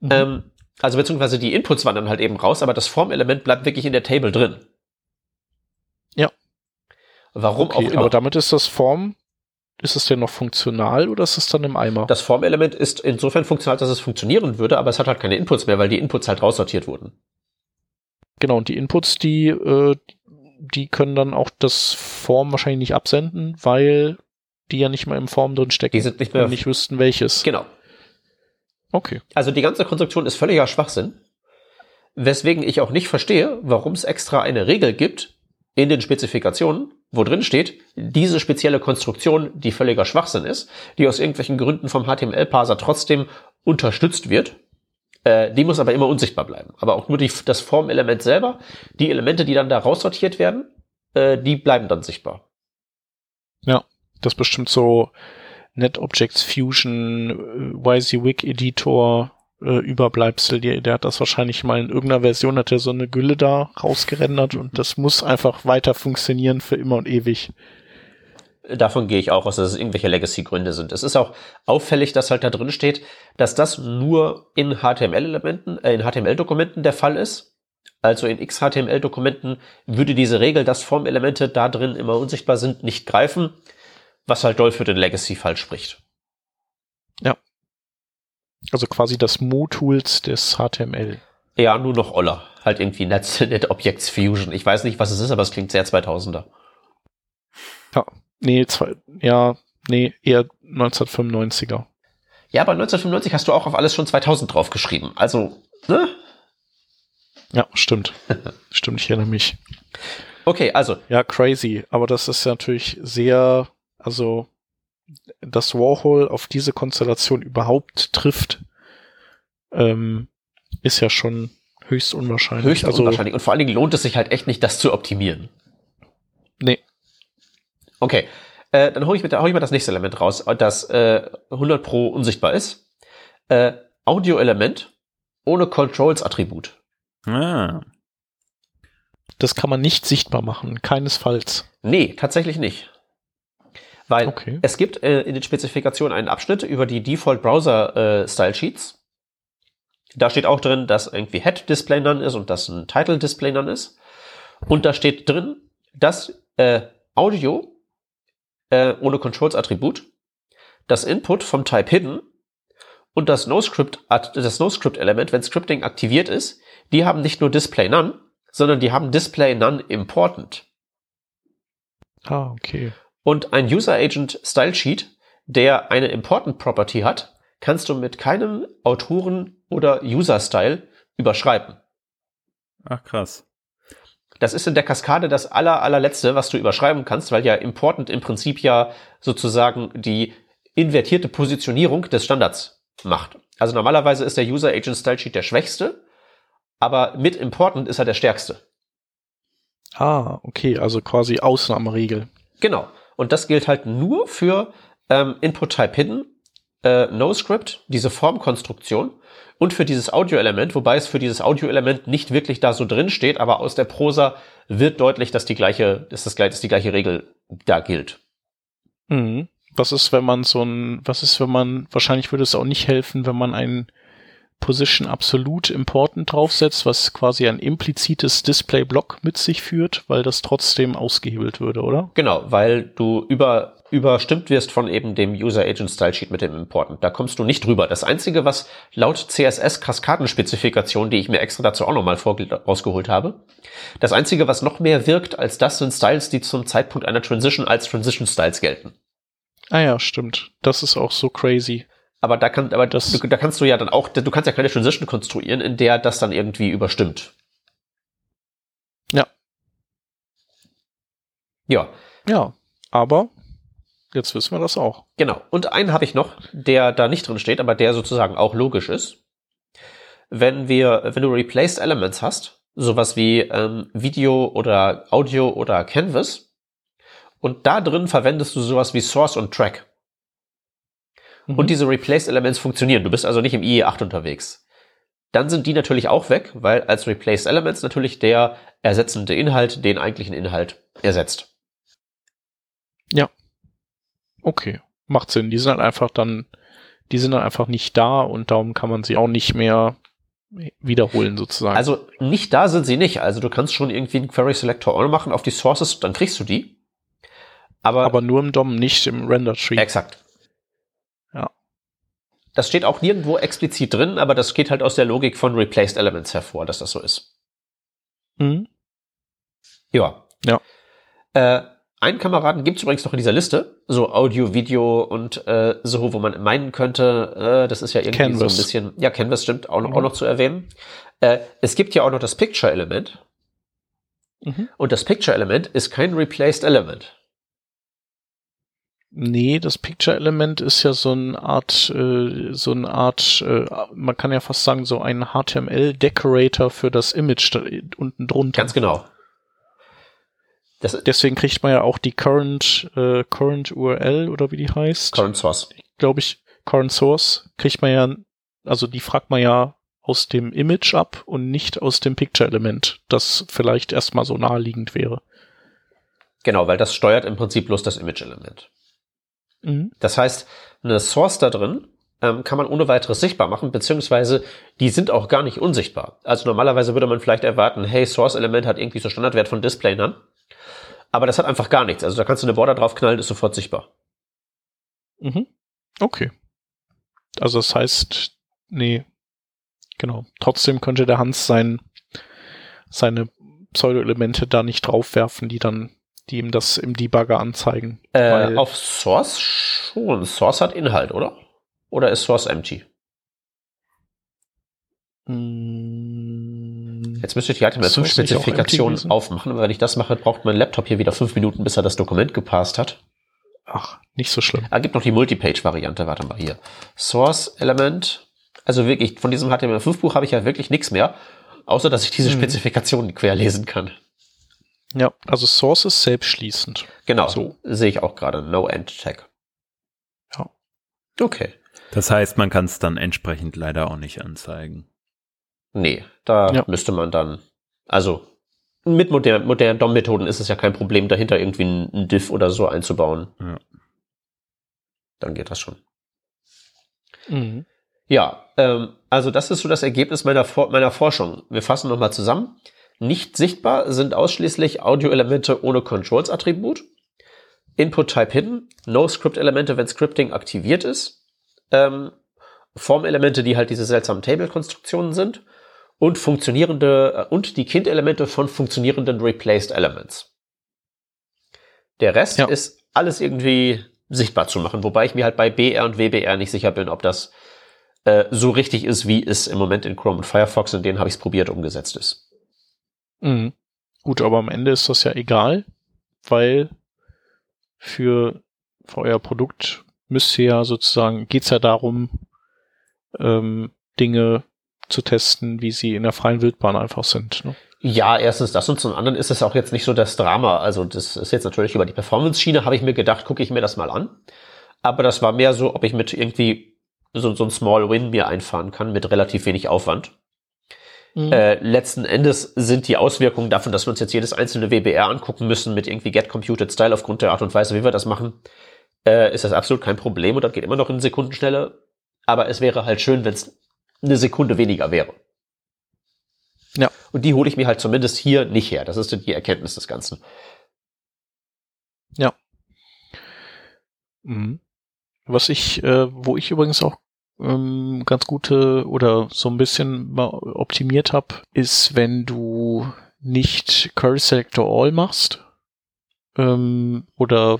Mhm. Ähm, also beziehungsweise die Inputs wandern halt eben raus, aber das Formelement bleibt wirklich in der Table drin. Ja. Warum okay, auch immer. Aber damit ist das Form, ist es denn noch funktional oder ist es dann im Eimer? Das Formelement ist insofern funktional, dass es funktionieren würde, aber es hat halt keine Inputs mehr, weil die Inputs halt raussortiert wurden. Genau, und die Inputs, die, äh, die können dann auch das Form wahrscheinlich nicht absenden, weil die ja nicht mehr im Form drin stecken. Die sind nicht mehr. Und nicht wüssten welches. Genau. Okay. Also die ganze Konstruktion ist völliger Schwachsinn. Weswegen ich auch nicht verstehe, warum es extra eine Regel gibt in den Spezifikationen, wo drin steht, diese spezielle Konstruktion, die völliger Schwachsinn ist, die aus irgendwelchen Gründen vom HTML-Parser trotzdem unterstützt wird, äh, die muss aber immer unsichtbar bleiben. Aber auch nur die, das Formelement selber, die Elemente, die dann da raussortiert werden, äh, die bleiben dann sichtbar. Ja, das bestimmt so NetObjects Fusion, äh, WYSIWYG Editor, äh, Überbleibsel, der, der hat das wahrscheinlich mal in irgendeiner Version, hat er so eine Gülle da rausgerendert und das muss einfach weiter funktionieren für immer und ewig. Davon gehe ich auch aus, dass es irgendwelche Legacy-Gründe sind. Es ist auch auffällig, dass halt da drin steht, dass das nur in HTML-Elementen, äh, in HTML-Dokumenten der Fall ist. Also in XHTML-Dokumenten würde diese Regel, dass Formelemente da drin immer unsichtbar sind, nicht greifen was halt doll für den Legacy-Fall spricht. Ja. Also quasi das Mo-Tools des HTML. Ja, nur noch Oller. Halt irgendwie Net, Net Objects Fusion. Ich weiß nicht, was es ist, aber es klingt sehr 2000er. Ja, nee, zwei, ja, nee, eher 1995er. Ja, aber 1995 hast du auch auf alles schon 2000 draufgeschrieben. Also, ne? Ja, stimmt. stimmt, ich erinnere mich. Okay, also. Ja, crazy. Aber das ist natürlich sehr also, dass Warhol auf diese Konstellation überhaupt trifft, ähm, ist ja schon höchst unwahrscheinlich. Höchst also, unwahrscheinlich. Und vor allen Dingen lohnt es sich halt echt nicht, das zu optimieren. Nee. Okay. Äh, dann hole ich, hol ich mal das nächste Element raus, das äh, 100 Pro unsichtbar ist. Äh, Audio-Element ohne Controls-Attribut. Ah. Das kann man nicht sichtbar machen, keinesfalls. Nee, tatsächlich nicht. Weil okay. es gibt äh, in den Spezifikationen einen Abschnitt über die Default Browser äh, Style Sheets. Da steht auch drin, dass irgendwie Head Display None ist und dass ein Title Display None ist. Und da steht drin, dass äh, Audio äh, ohne Controls Attribut, das Input vom Type Hidden und das NoScript, das NoScript Element, wenn Scripting aktiviert ist, die haben nicht nur Display None, sondern die haben Display None Important. Ah, okay. Und ein User Agent Style Sheet, der eine Important Property hat, kannst du mit keinem Autoren oder User Style überschreiben. Ach krass. Das ist in der Kaskade das aller, allerletzte, was du überschreiben kannst, weil ja Important im Prinzip ja sozusagen die invertierte Positionierung des Standards macht. Also normalerweise ist der User Agent Style Sheet der schwächste, aber mit Important ist er der stärkste. Ah, okay, also quasi Ausnahmeregel. Genau. Und das gilt halt nur für ähm, Input Type Hidden, äh, NoScript, diese Formkonstruktion und für dieses Audio-Element, wobei es für dieses Audio-Element nicht wirklich da so drin steht, aber aus der Prosa wird deutlich, dass die gleiche, dass das dass die gleiche Regel da gilt. Mhm. Was ist, wenn man so ein, was ist, wenn man, wahrscheinlich würde es auch nicht helfen, wenn man ein Position Absolute Important draufsetzt, was quasi ein implizites Display-Block mit sich führt, weil das trotzdem ausgehebelt würde, oder? Genau, weil du über, überstimmt wirst von eben dem User Agent Style Sheet mit dem Important. Da kommst du nicht drüber. Das einzige, was laut CSS Kaskadenspezifikation, die ich mir extra dazu auch nochmal rausgeholt habe, das einzige, was noch mehr wirkt als das, sind Styles, die zum Zeitpunkt einer Transition als Transition Styles gelten. Ah ja, stimmt. Das ist auch so crazy. Aber da kann, aber Das- du, da kannst du ja dann auch, du kannst ja keine Transition konstruieren, in der das dann irgendwie überstimmt. Ja. Ja, Ja, aber jetzt wissen wir das auch. genau. Und einen habe ich noch, der da nicht drin steht, aber der sozusagen auch logisch ist. Wenn wir, wenn du Replaced Elements hast, sowas wie ähm, Video oder Audio oder Canvas, und da drin verwendest du sowas wie Source und Track. Mhm. und diese Replaced Elements funktionieren. Du bist also nicht im IE8 unterwegs. Dann sind die natürlich auch weg, weil als Replaced Elements natürlich der ersetzende Inhalt den eigentlichen Inhalt ersetzt. Okay, macht Sinn. Die sind halt einfach dann, die sind dann einfach nicht da und darum kann man sie auch nicht mehr wiederholen sozusagen. Also nicht da sind sie nicht. Also du kannst schon irgendwie einen Query Selector All machen auf die Sources, dann kriegst du die. Aber, aber nur im DOM, nicht im Render Tree. exakt. Das steht auch nirgendwo explizit drin, aber das geht halt aus der Logik von Replaced Elements hervor, dass das so ist. Mhm. Ja. Ja. Äh, einen Kameraden gibt es übrigens noch in dieser Liste, so Audio, Video und äh, so, wo man meinen könnte, äh, das ist ja irgendwie Canvas. so ein bisschen, ja, Canvas stimmt, auch noch, Mhm. auch noch zu erwähnen. Äh, es gibt ja auch noch das Picture-Element Mhm. und das Picture-Element ist kein Replaced Element. Nee, das Picture-Element ist ja so eine Art, äh, so eine Art, äh, man kann ja fast sagen, so ein HTML-Decorator für das Image da unten drunter. Ganz genau. Das Deswegen kriegt man ja auch die Current, äh, Current URL oder wie die heißt. Current Source. glaube ich, Current Source kriegt man ja, also die fragt man ja aus dem Image ab und nicht aus dem Picture-Element, das vielleicht erstmal so naheliegend wäre. Genau, weil das steuert im Prinzip bloß das Image-Element. Mhm. Das heißt, eine Source da drin ähm, kann man ohne weiteres sichtbar machen, beziehungsweise die sind auch gar nicht unsichtbar. Also normalerweise würde man vielleicht erwarten, hey, Source-Element hat irgendwie so Standardwert von Display an. Aber das hat einfach gar nichts. Also da kannst du eine Border draufknallen, ist sofort sichtbar. Mhm. Okay. Also das heißt, nee, genau. Trotzdem könnte der Hans sein, seine Pseudo-Elemente da nicht draufwerfen, die dann, die ihm das im Debugger anzeigen. Äh, auf Source schon. Source hat Inhalt, oder? Oder ist Source empty? Mm, Jetzt müsste ich die Ist Source nicht auch HTML5-Spezifikation empty gewesen? aufmachen, aber wenn ich das mache, braucht mein Laptop hier wieder fünf Minuten, bis er das Dokument gepasst hat. Ach, nicht so schlimm. Ah, gibt noch die Multipage-Variante, warte mal hier. Source-Element. Also wirklich, von diesem HTML5-Buch habe ich ja wirklich nichts mehr, außer dass ich diese. Spezifikationen querlesen kann. Ja, also Source ist selbstschließend. Genau, So. sehe ich auch gerade. No End Tag. Ja. Okay. Das heißt, man kann es dann entsprechend leider auch nicht anzeigen. Nee, da Ja. müsste man dann, also mit modernen, modernen DOM-Methoden ist es ja kein Problem, dahinter irgendwie ein, Diff oder so einzubauen. Ja. Dann geht das schon. Mhm. Ja, ähm, also das ist so das Ergebnis meiner, For meiner Forschung. Wir fassen nochmal zusammen. Nicht sichtbar sind ausschließlich Audio-Elemente ohne Controls-Attribut. Input-Type hidden. No-Script-Elemente, wenn Scripting aktiviert ist. Ähm, Form-Elemente, die halt diese seltsamen Table-Konstruktionen sind. Und funktionierende, äh, und die Kind-Elemente von funktionierenden Replaced Elements. Der Rest Ja. ist alles irgendwie sichtbar zu machen, wobei ich mir halt bei BR und WBR nicht sicher bin, ob das äh, so richtig ist, wie es im Moment in Chrome und Firefox, in denen habe ich es probiert, umgesetzt ist. Mhm. Gut, aber am Ende ist das ja egal, weil für, für euer Produkt müsst ihr ja sozusagen, geht's ja darum, ähm, Dinge zu testen, wie sie in der freien Wildbahn einfach sind. Ne? Ja, erstens das und zum anderen ist es auch jetzt nicht so das Drama. Also das ist jetzt natürlich über die Performance-Schiene, habe ich mir gedacht, gucke ich mir das mal an. Aber das war mehr so, ob ich mit irgendwie so, so ein Small Win mir einfahren kann mit relativ wenig Aufwand. Äh, letzten Endes sind die Auswirkungen davon, dass wir uns jetzt jedes einzelne WBR angucken müssen mit irgendwie Get Computed Style aufgrund der Art und Weise, wie wir das machen, äh, ist das absolut kein Problem und das geht immer noch in Sekundenschnelle. Aber es wäre halt schön, wenn es eine Sekunde weniger wäre. Ja. Und die hole ich mir halt zumindest hier nicht her. Das ist die Erkenntnis des Ganzen. Mhm. Was ich, äh, wo ich übrigens auch ähm, ganz gute oder so ein bisschen optimiert habe, ist, wenn du nicht Curry Selector All machst ähm, oder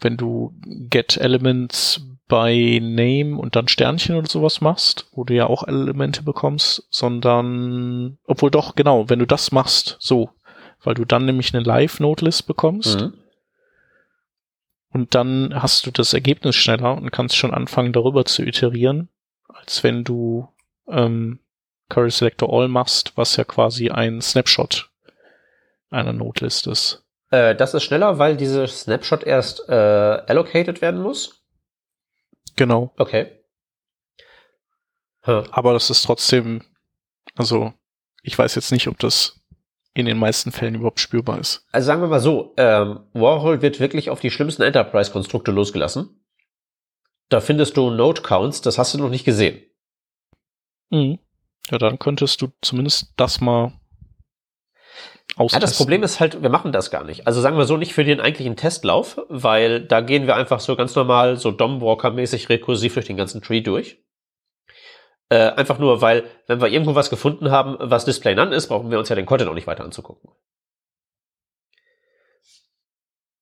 wenn du get elements by name und dann Sternchen oder sowas machst, wo du ja auch Elemente bekommst, sondern, obwohl doch, genau, wenn du das machst, so, weil du dann nämlich eine Live-Note-List bekommst. Mhm. Und dann hast du das Ergebnis schneller und kannst schon anfangen, darüber zu iterieren, als wenn du ähm, Curry Selector All machst, was ja quasi ein Snapshot einer Notlist ist. Äh, das ist schneller, weil diese Snapshot erst äh, allocated werden muss. Genau. Okay. Huh. Aber das ist trotzdem, also ich weiß jetzt nicht, ob das in den meisten Fällen überhaupt spürbar ist. Also sagen wir mal so, ähm, Warhol wird wirklich auf die schlimmsten Enterprise-Konstrukte losgelassen. Da findest du Node-Counts, das hast du noch nicht gesehen. Mhm. Ja, dann könntest du zumindest das mal ja, das Problem ist halt, wir machen das gar nicht. Also sagen wir so, nicht für den eigentlichen Testlauf, weil da gehen wir einfach so ganz normal, so Dom-Walker-mäßig rekursiv durch den ganzen Tree durch. Äh, einfach nur, weil, wenn wir irgendwo was gefunden haben, was Display None ist, brauchen wir uns ja den Content auch nicht weiter anzugucken.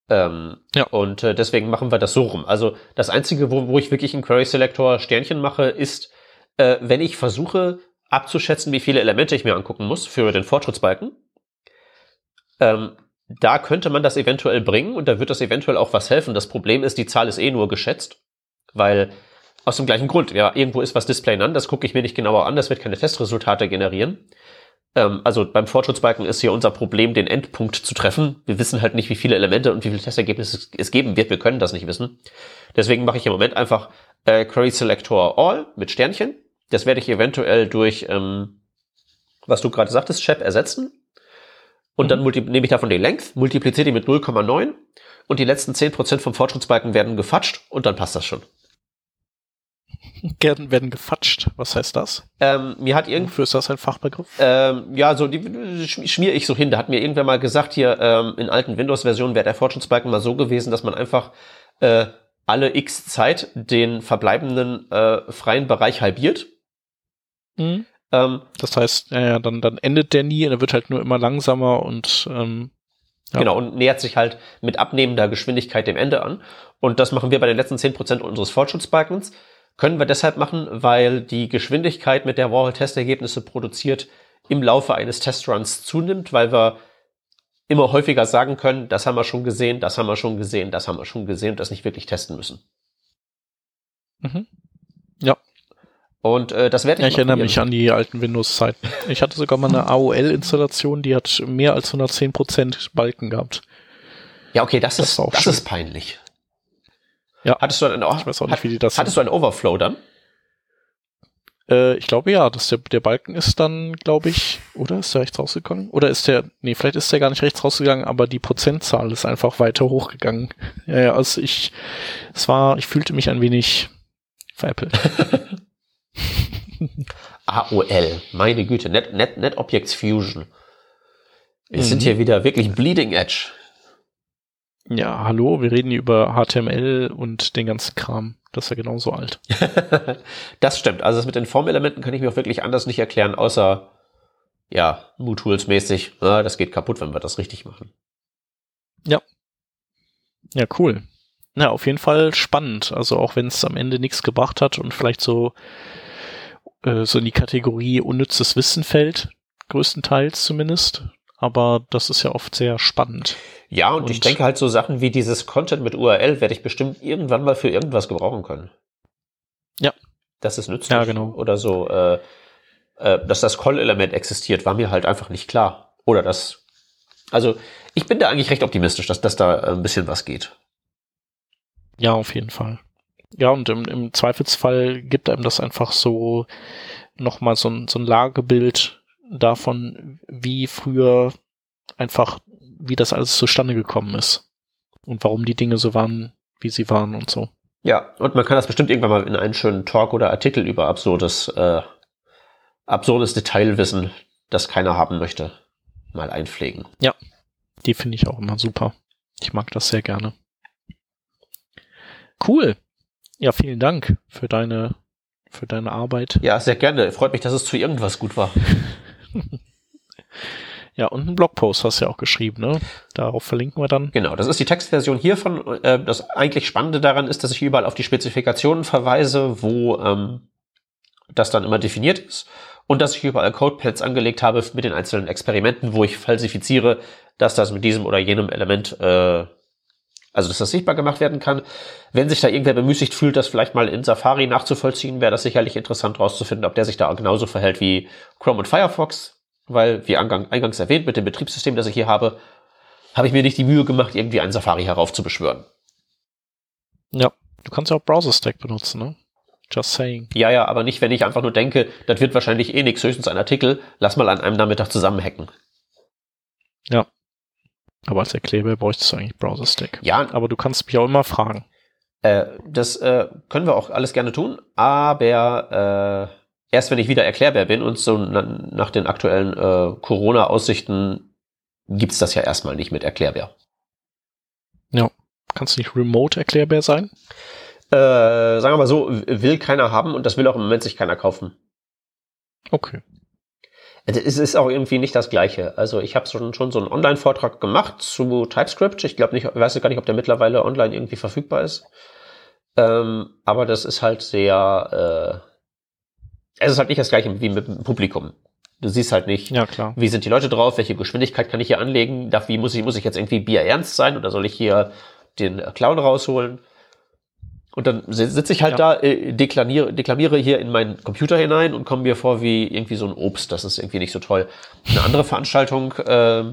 Ähm, ja. Und äh, deswegen machen wir das so rum. Also das Einzige, wo, wo ich wirklich im Query Selector Sternchen mache, ist, äh, wenn ich versuche abzuschätzen, wie viele Elemente ich mir angucken muss für den Fortschrittsbalken ähm, da könnte man das eventuell bringen und da wird das eventuell auch was helfen. Das Problem ist, die Zahl ist eh nur geschätzt, weil aus dem gleichen Grund, ja, irgendwo ist was Display an, das gucke ich mir nicht genauer an, das wird keine Testresultate generieren. Ähm, also beim Fortschrittsbalken ist hier unser Problem, den Endpunkt zu treffen. Wir wissen halt nicht, wie viele Elemente und wie viele Testergebnisse es geben wird. Wir können das nicht wissen. Deswegen mache ich im Moment einfach äh, Query Selector All mit Sternchen. Das werde ich eventuell durch, ähm, was du gerade sagtest, Chap ersetzen und dann mhm. nehme ich davon die Length, multipliziere die mit 0,9 und die letzten 10% vom Fortschrittsbalken werden gefatscht und dann passt das schon. Werden, werden gefatscht. Was heißt das? Ähm, mir hat irgend Wofür ist das ein Fachbegriff? Ähm, ja, so die schmier ich so hin. Da hat mir irgendwer mal gesagt, hier ähm, in alten Windows-Versionen wäre der Fortschrittsbalken mal so gewesen, dass man einfach äh, alle x Zeit den verbleibenden äh, freien Bereich halbiert. Mhm. Ähm, das heißt, ja, dann, dann endet der nie, er wird halt nur immer langsamer und ähm, ja. Genau, und nähert sich halt mit abnehmender Geschwindigkeit dem Ende an. Und das machen wir bei den letzten zehn Prozent unseres Fortschrittsbalkens. Können wir deshalb machen, weil die Geschwindigkeit, mit der Warhol Testergebnisse produziert, im Laufe eines Testruns zunimmt, weil wir immer häufiger sagen können, das haben wir schon gesehen, das haben wir schon gesehen, das haben wir schon gesehen und das nicht wirklich testen müssen. Mhm. Ja, und äh, das werde ich. Ja, ich erinnere mich an die alten Windows-Zeiten. Ich hatte sogar mal eine AOL-Installation, die hat mehr als 110% Balken gehabt. Ja, okay, das, das ist, das ist peinlich. Ja. Hattest du einen, ich weiß auch nicht, wie die das Hattest sind. du einen Overflow dann? Äh, ich glaube ja, dass der, der Balken ist dann, glaube ich, oder ist der rechts rausgegangen? Oder ist der, nee, vielleicht ist der gar nicht rechts rausgegangen, aber die Prozentzahl ist einfach weiter hochgegangen. Ja, ja, also ich, es war, ich fühlte mich ein wenig veräppelt. AOL, meine Güte, Net, Net, Net Objects Fusion. Wir mhm. sind hier wieder wirklich Bleeding Edge. Ja, hallo, wir reden hier über HTML und den ganzen Kram. Das ist ja genauso alt. das stimmt. Also das mit den Formelementen kann ich mir auch wirklich anders nicht erklären, außer ja, MooTools mäßig. Ja, das geht kaputt, wenn wir das richtig machen. Ja. Ja, cool. Ja, auf jeden Fall spannend. Also auch wenn es am Ende nichts gebracht hat und vielleicht so äh, so in die Kategorie unnützes Wissen fällt, größtenteils zumindest. Aber das ist ja oft sehr spannend. Ja, und, und ich denke halt so Sachen wie dieses Content mit URL werde ich bestimmt irgendwann mal für irgendwas gebrauchen können. Ja. Das ist nützlich. Ja, genau. Oder so, äh, äh, dass das Call-Element existiert, war mir halt einfach nicht klar. Oder das. Also, ich bin da eigentlich recht optimistisch, dass, dass da ein bisschen was geht. Ja, auf jeden Fall. Ja, und im, im Zweifelsfall gibt einem das einfach so nochmal so ein, so ein Lagebild davon, wie früher einfach, wie das alles zustande gekommen ist. Und warum die Dinge so waren, wie sie waren und so. Ja, und man kann das bestimmt irgendwann mal in einen schönen Talk oder Artikel über absurdes, äh, absurdes Detailwissen, das keiner haben möchte, mal einpflegen. Ja, die finde ich auch immer super. Ich mag das sehr gerne. Cool. Ja, vielen Dank für deine, für deine Arbeit. Ja, sehr gerne. Freut mich, dass es zu irgendwas gut war. Ja, und einen Blogpost hast du ja auch geschrieben, ne? Darauf verlinken wir dann. Genau, das ist die Textversion hiervon. Äh, das eigentlich Spannende daran ist, dass ich überall auf die Spezifikationen verweise, wo ähm, das dann immer definiert ist. Und dass ich überall Codepads angelegt habe mit den einzelnen Experimenten, wo ich falsifiziere, dass das mit diesem oder jenem Element, äh, also dass das sichtbar gemacht werden kann. Wenn sich da irgendwer bemüßigt fühlt, das vielleicht mal in Safari nachzuvollziehen, wäre das sicherlich interessant herauszufinden, ob der sich da genauso verhält wie Chrome und Firefox weil, wie eingangs erwähnt, mit dem Betriebssystem, das ich hier habe, habe ich mir nicht die Mühe gemacht, irgendwie einen Safari heraufzubeschwören. Ja, du kannst ja auch Browser-Stack benutzen, ne? Just saying. Ja, ja, aber nicht, wenn ich einfach nur denke, das wird wahrscheinlich eh nichts, höchstens ein Artikel, lass mal an einem Nachmittag zusammenhacken. Ja. Aber als Erklärbär bräuchtest du eigentlich Browser-Stack. Ja. Aber du kannst mich auch immer fragen. Äh, das äh, können wir auch alles gerne tun, aber äh, erst wenn ich wieder erklärbar bin und so nach den aktuellen äh, Corona-Aussichten gibt's das ja erstmal nicht mit erklärbar. Ja. Kannst du nicht remote erklärbar sein? Äh, sagen wir mal so, will keiner haben und das will auch im Moment sich keiner kaufen. Okay. Es ist auch irgendwie nicht das Gleiche. Also ich habe schon, schon so einen Online-Vortrag gemacht zu TypeScript. Ich glaube nicht, ich weiß gar nicht, ob der mittlerweile online irgendwie verfügbar ist. Ähm, aber das ist halt sehr, äh, es ist halt nicht das gleiche wie mit dem Publikum. Du siehst halt nicht, ja, klar. wie sind die Leute drauf, welche Geschwindigkeit kann ich hier anlegen, darf, wie muss ich, muss ich jetzt irgendwie Bier ernst sein oder soll ich hier den Clown rausholen? Und dann sitze ich halt ja. da, äh, deklamiere, deklamiere hier in meinen Computer hinein und komme mir vor wie irgendwie so ein Obst. Das ist irgendwie nicht so toll. Eine andere Veranstaltung, äh,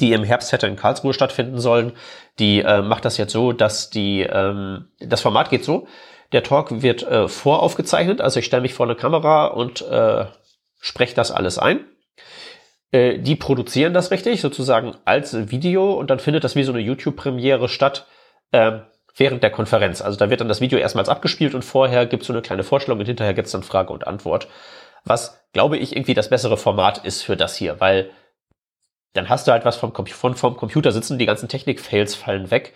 die im Herbst hätte in Karlsruhe stattfinden sollen, die äh, macht das jetzt so, dass die, ähm, das Format geht so, der Talk wird äh, voraufgezeichnet, also ich stelle mich vor eine Kamera und äh, spreche das alles ein. Äh, die produzieren das richtig, sozusagen als Video und dann findet das wie so eine YouTube-Premiere statt äh, während der Konferenz. Also da wird dann das Video erstmals abgespielt und vorher gibt es so eine kleine Vorstellung und hinterher gibt es dann Frage und Antwort. Was, glaube ich, irgendwie das bessere Format ist für das hier, weil dann hast du halt was vom, vom, vom Computer sitzen, die ganzen Technik-Fails fallen weg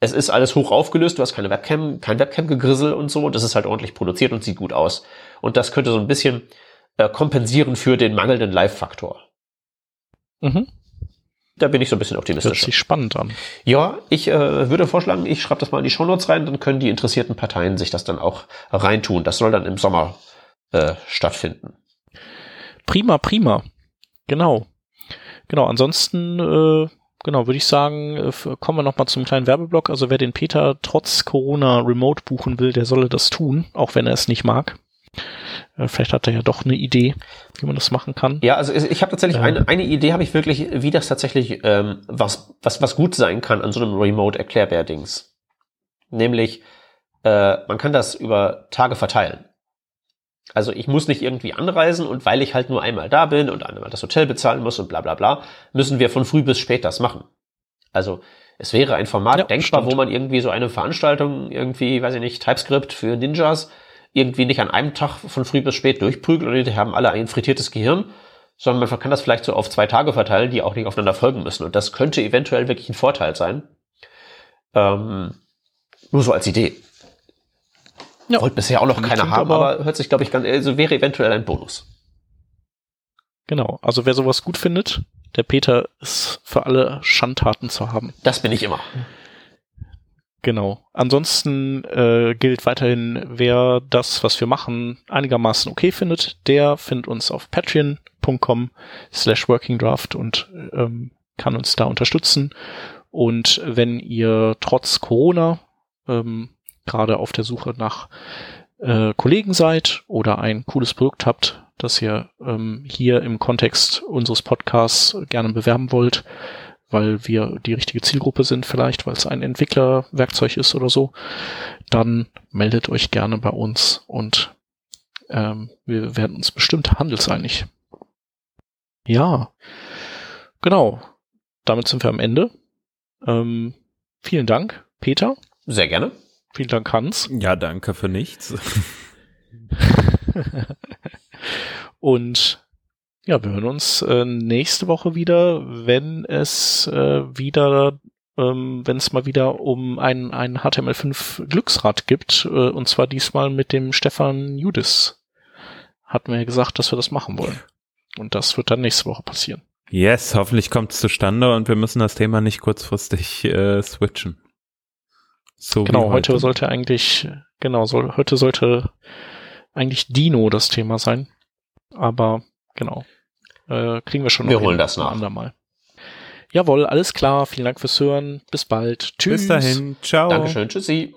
es ist alles hoch aufgelöst, du hast keine Webcam, kein Webcam-Gegrizzel und so. Das ist halt ordentlich produziert und sieht gut aus. Und das könnte so ein bisschen äh, kompensieren für den mangelnden Live-Faktor. Mhm. Da bin ich so ein bisschen optimistisch. Hört sich spannend an. Ja, ich äh, würde vorschlagen, ich schreibe das mal in die Shownotes rein, dann können die interessierten Parteien sich das dann auch reintun. Das soll dann im Sommer äh, stattfinden. Prima, prima. Genau. Genau, ansonsten äh, genau, würde ich sagen, äh, kommen wir nochmal zum kleinen Werbeblock. Also wer den Peter trotz Corona remote buchen will, der solle das tun, auch wenn er es nicht mag. Äh, vielleicht hat er ja doch eine Idee, wie man das machen kann. Ja, also ich habe tatsächlich eine, eine Idee, habe ich wirklich, wie das tatsächlich ähm, was, was, was gut sein kann an so einem Remote-Erklärbär-Dings. Nämlich, äh, man kann das über Tage verteilen. Also ich muss nicht irgendwie anreisen und weil ich halt nur einmal da bin und einmal das Hotel bezahlen muss und bla bla bla, müssen wir von früh bis spät das machen. Also es wäre ein Format ja, denkbar, stimmt. wo man irgendwie so eine Veranstaltung, irgendwie, weiß ich nicht, TypeScript für Ninjas, irgendwie nicht an einem Tag von früh bis spät durchprügelt und die haben alle ein frittiertes Gehirn, sondern man kann das vielleicht so auf zwei Tage verteilen, die auch nicht aufeinander folgen müssen. Und das könnte eventuell wirklich ein Vorteil sein. Ähm, nur so als Idee. Ja. Wollte bisher auch noch keiner haben, aber, aber, hört sich, glaube ich, ganz, also wäre eventuell ein Bonus. Genau. Also wer sowas gut findet, der Peter ist für alle Schandtaten zu haben. Das bin ich immer. Genau. Ansonsten äh, gilt weiterhin, wer das, was wir machen, einigermaßen okay findet, der findet uns auf patreon.com slash workingdraft und ähm, kann uns da unterstützen. Und wenn ihr trotz Corona ähm, gerade auf der Suche nach äh, Kollegen seid oder ein cooles Produkt habt, das ihr ähm, hier im Kontext unseres Podcasts gerne bewerben wollt, weil wir die richtige Zielgruppe sind vielleicht, weil es ein Entwicklerwerkzeug ist oder so, dann meldet euch gerne bei uns und ähm, wir werden uns bestimmt handelseinig. Ja, genau. Damit sind wir am Ende. Ähm, vielen Dank, Peter. Sehr gerne. Vielen Dank, Hans. Ja, danke für nichts. Und ja, wir hören uns äh, nächste Woche wieder, wenn es äh, wieder, ähm, wenn es mal wieder um ein, ein HTML5 Glücksrad gibt, äh, und zwar diesmal mit dem Stefan Judis. Hatten wir ja gesagt, dass wir das machen wollen. Und das wird dann nächste Woche passieren. Yes, hoffentlich kommt es zustande und wir müssen das Thema nicht kurzfristig äh, switchen. So genau, heute. heute. sollte eigentlich, genau, soll, heute sollte eigentlich Dino das Thema sein. Aber genau, äh, kriegen wir schon wir holen das nach. Andermal. Jawohl, alles klar. Vielen Dank fürs Hören. Bis bald. Tschüss. Bis dahin. Ciao. Dankeschön. Tschüssi.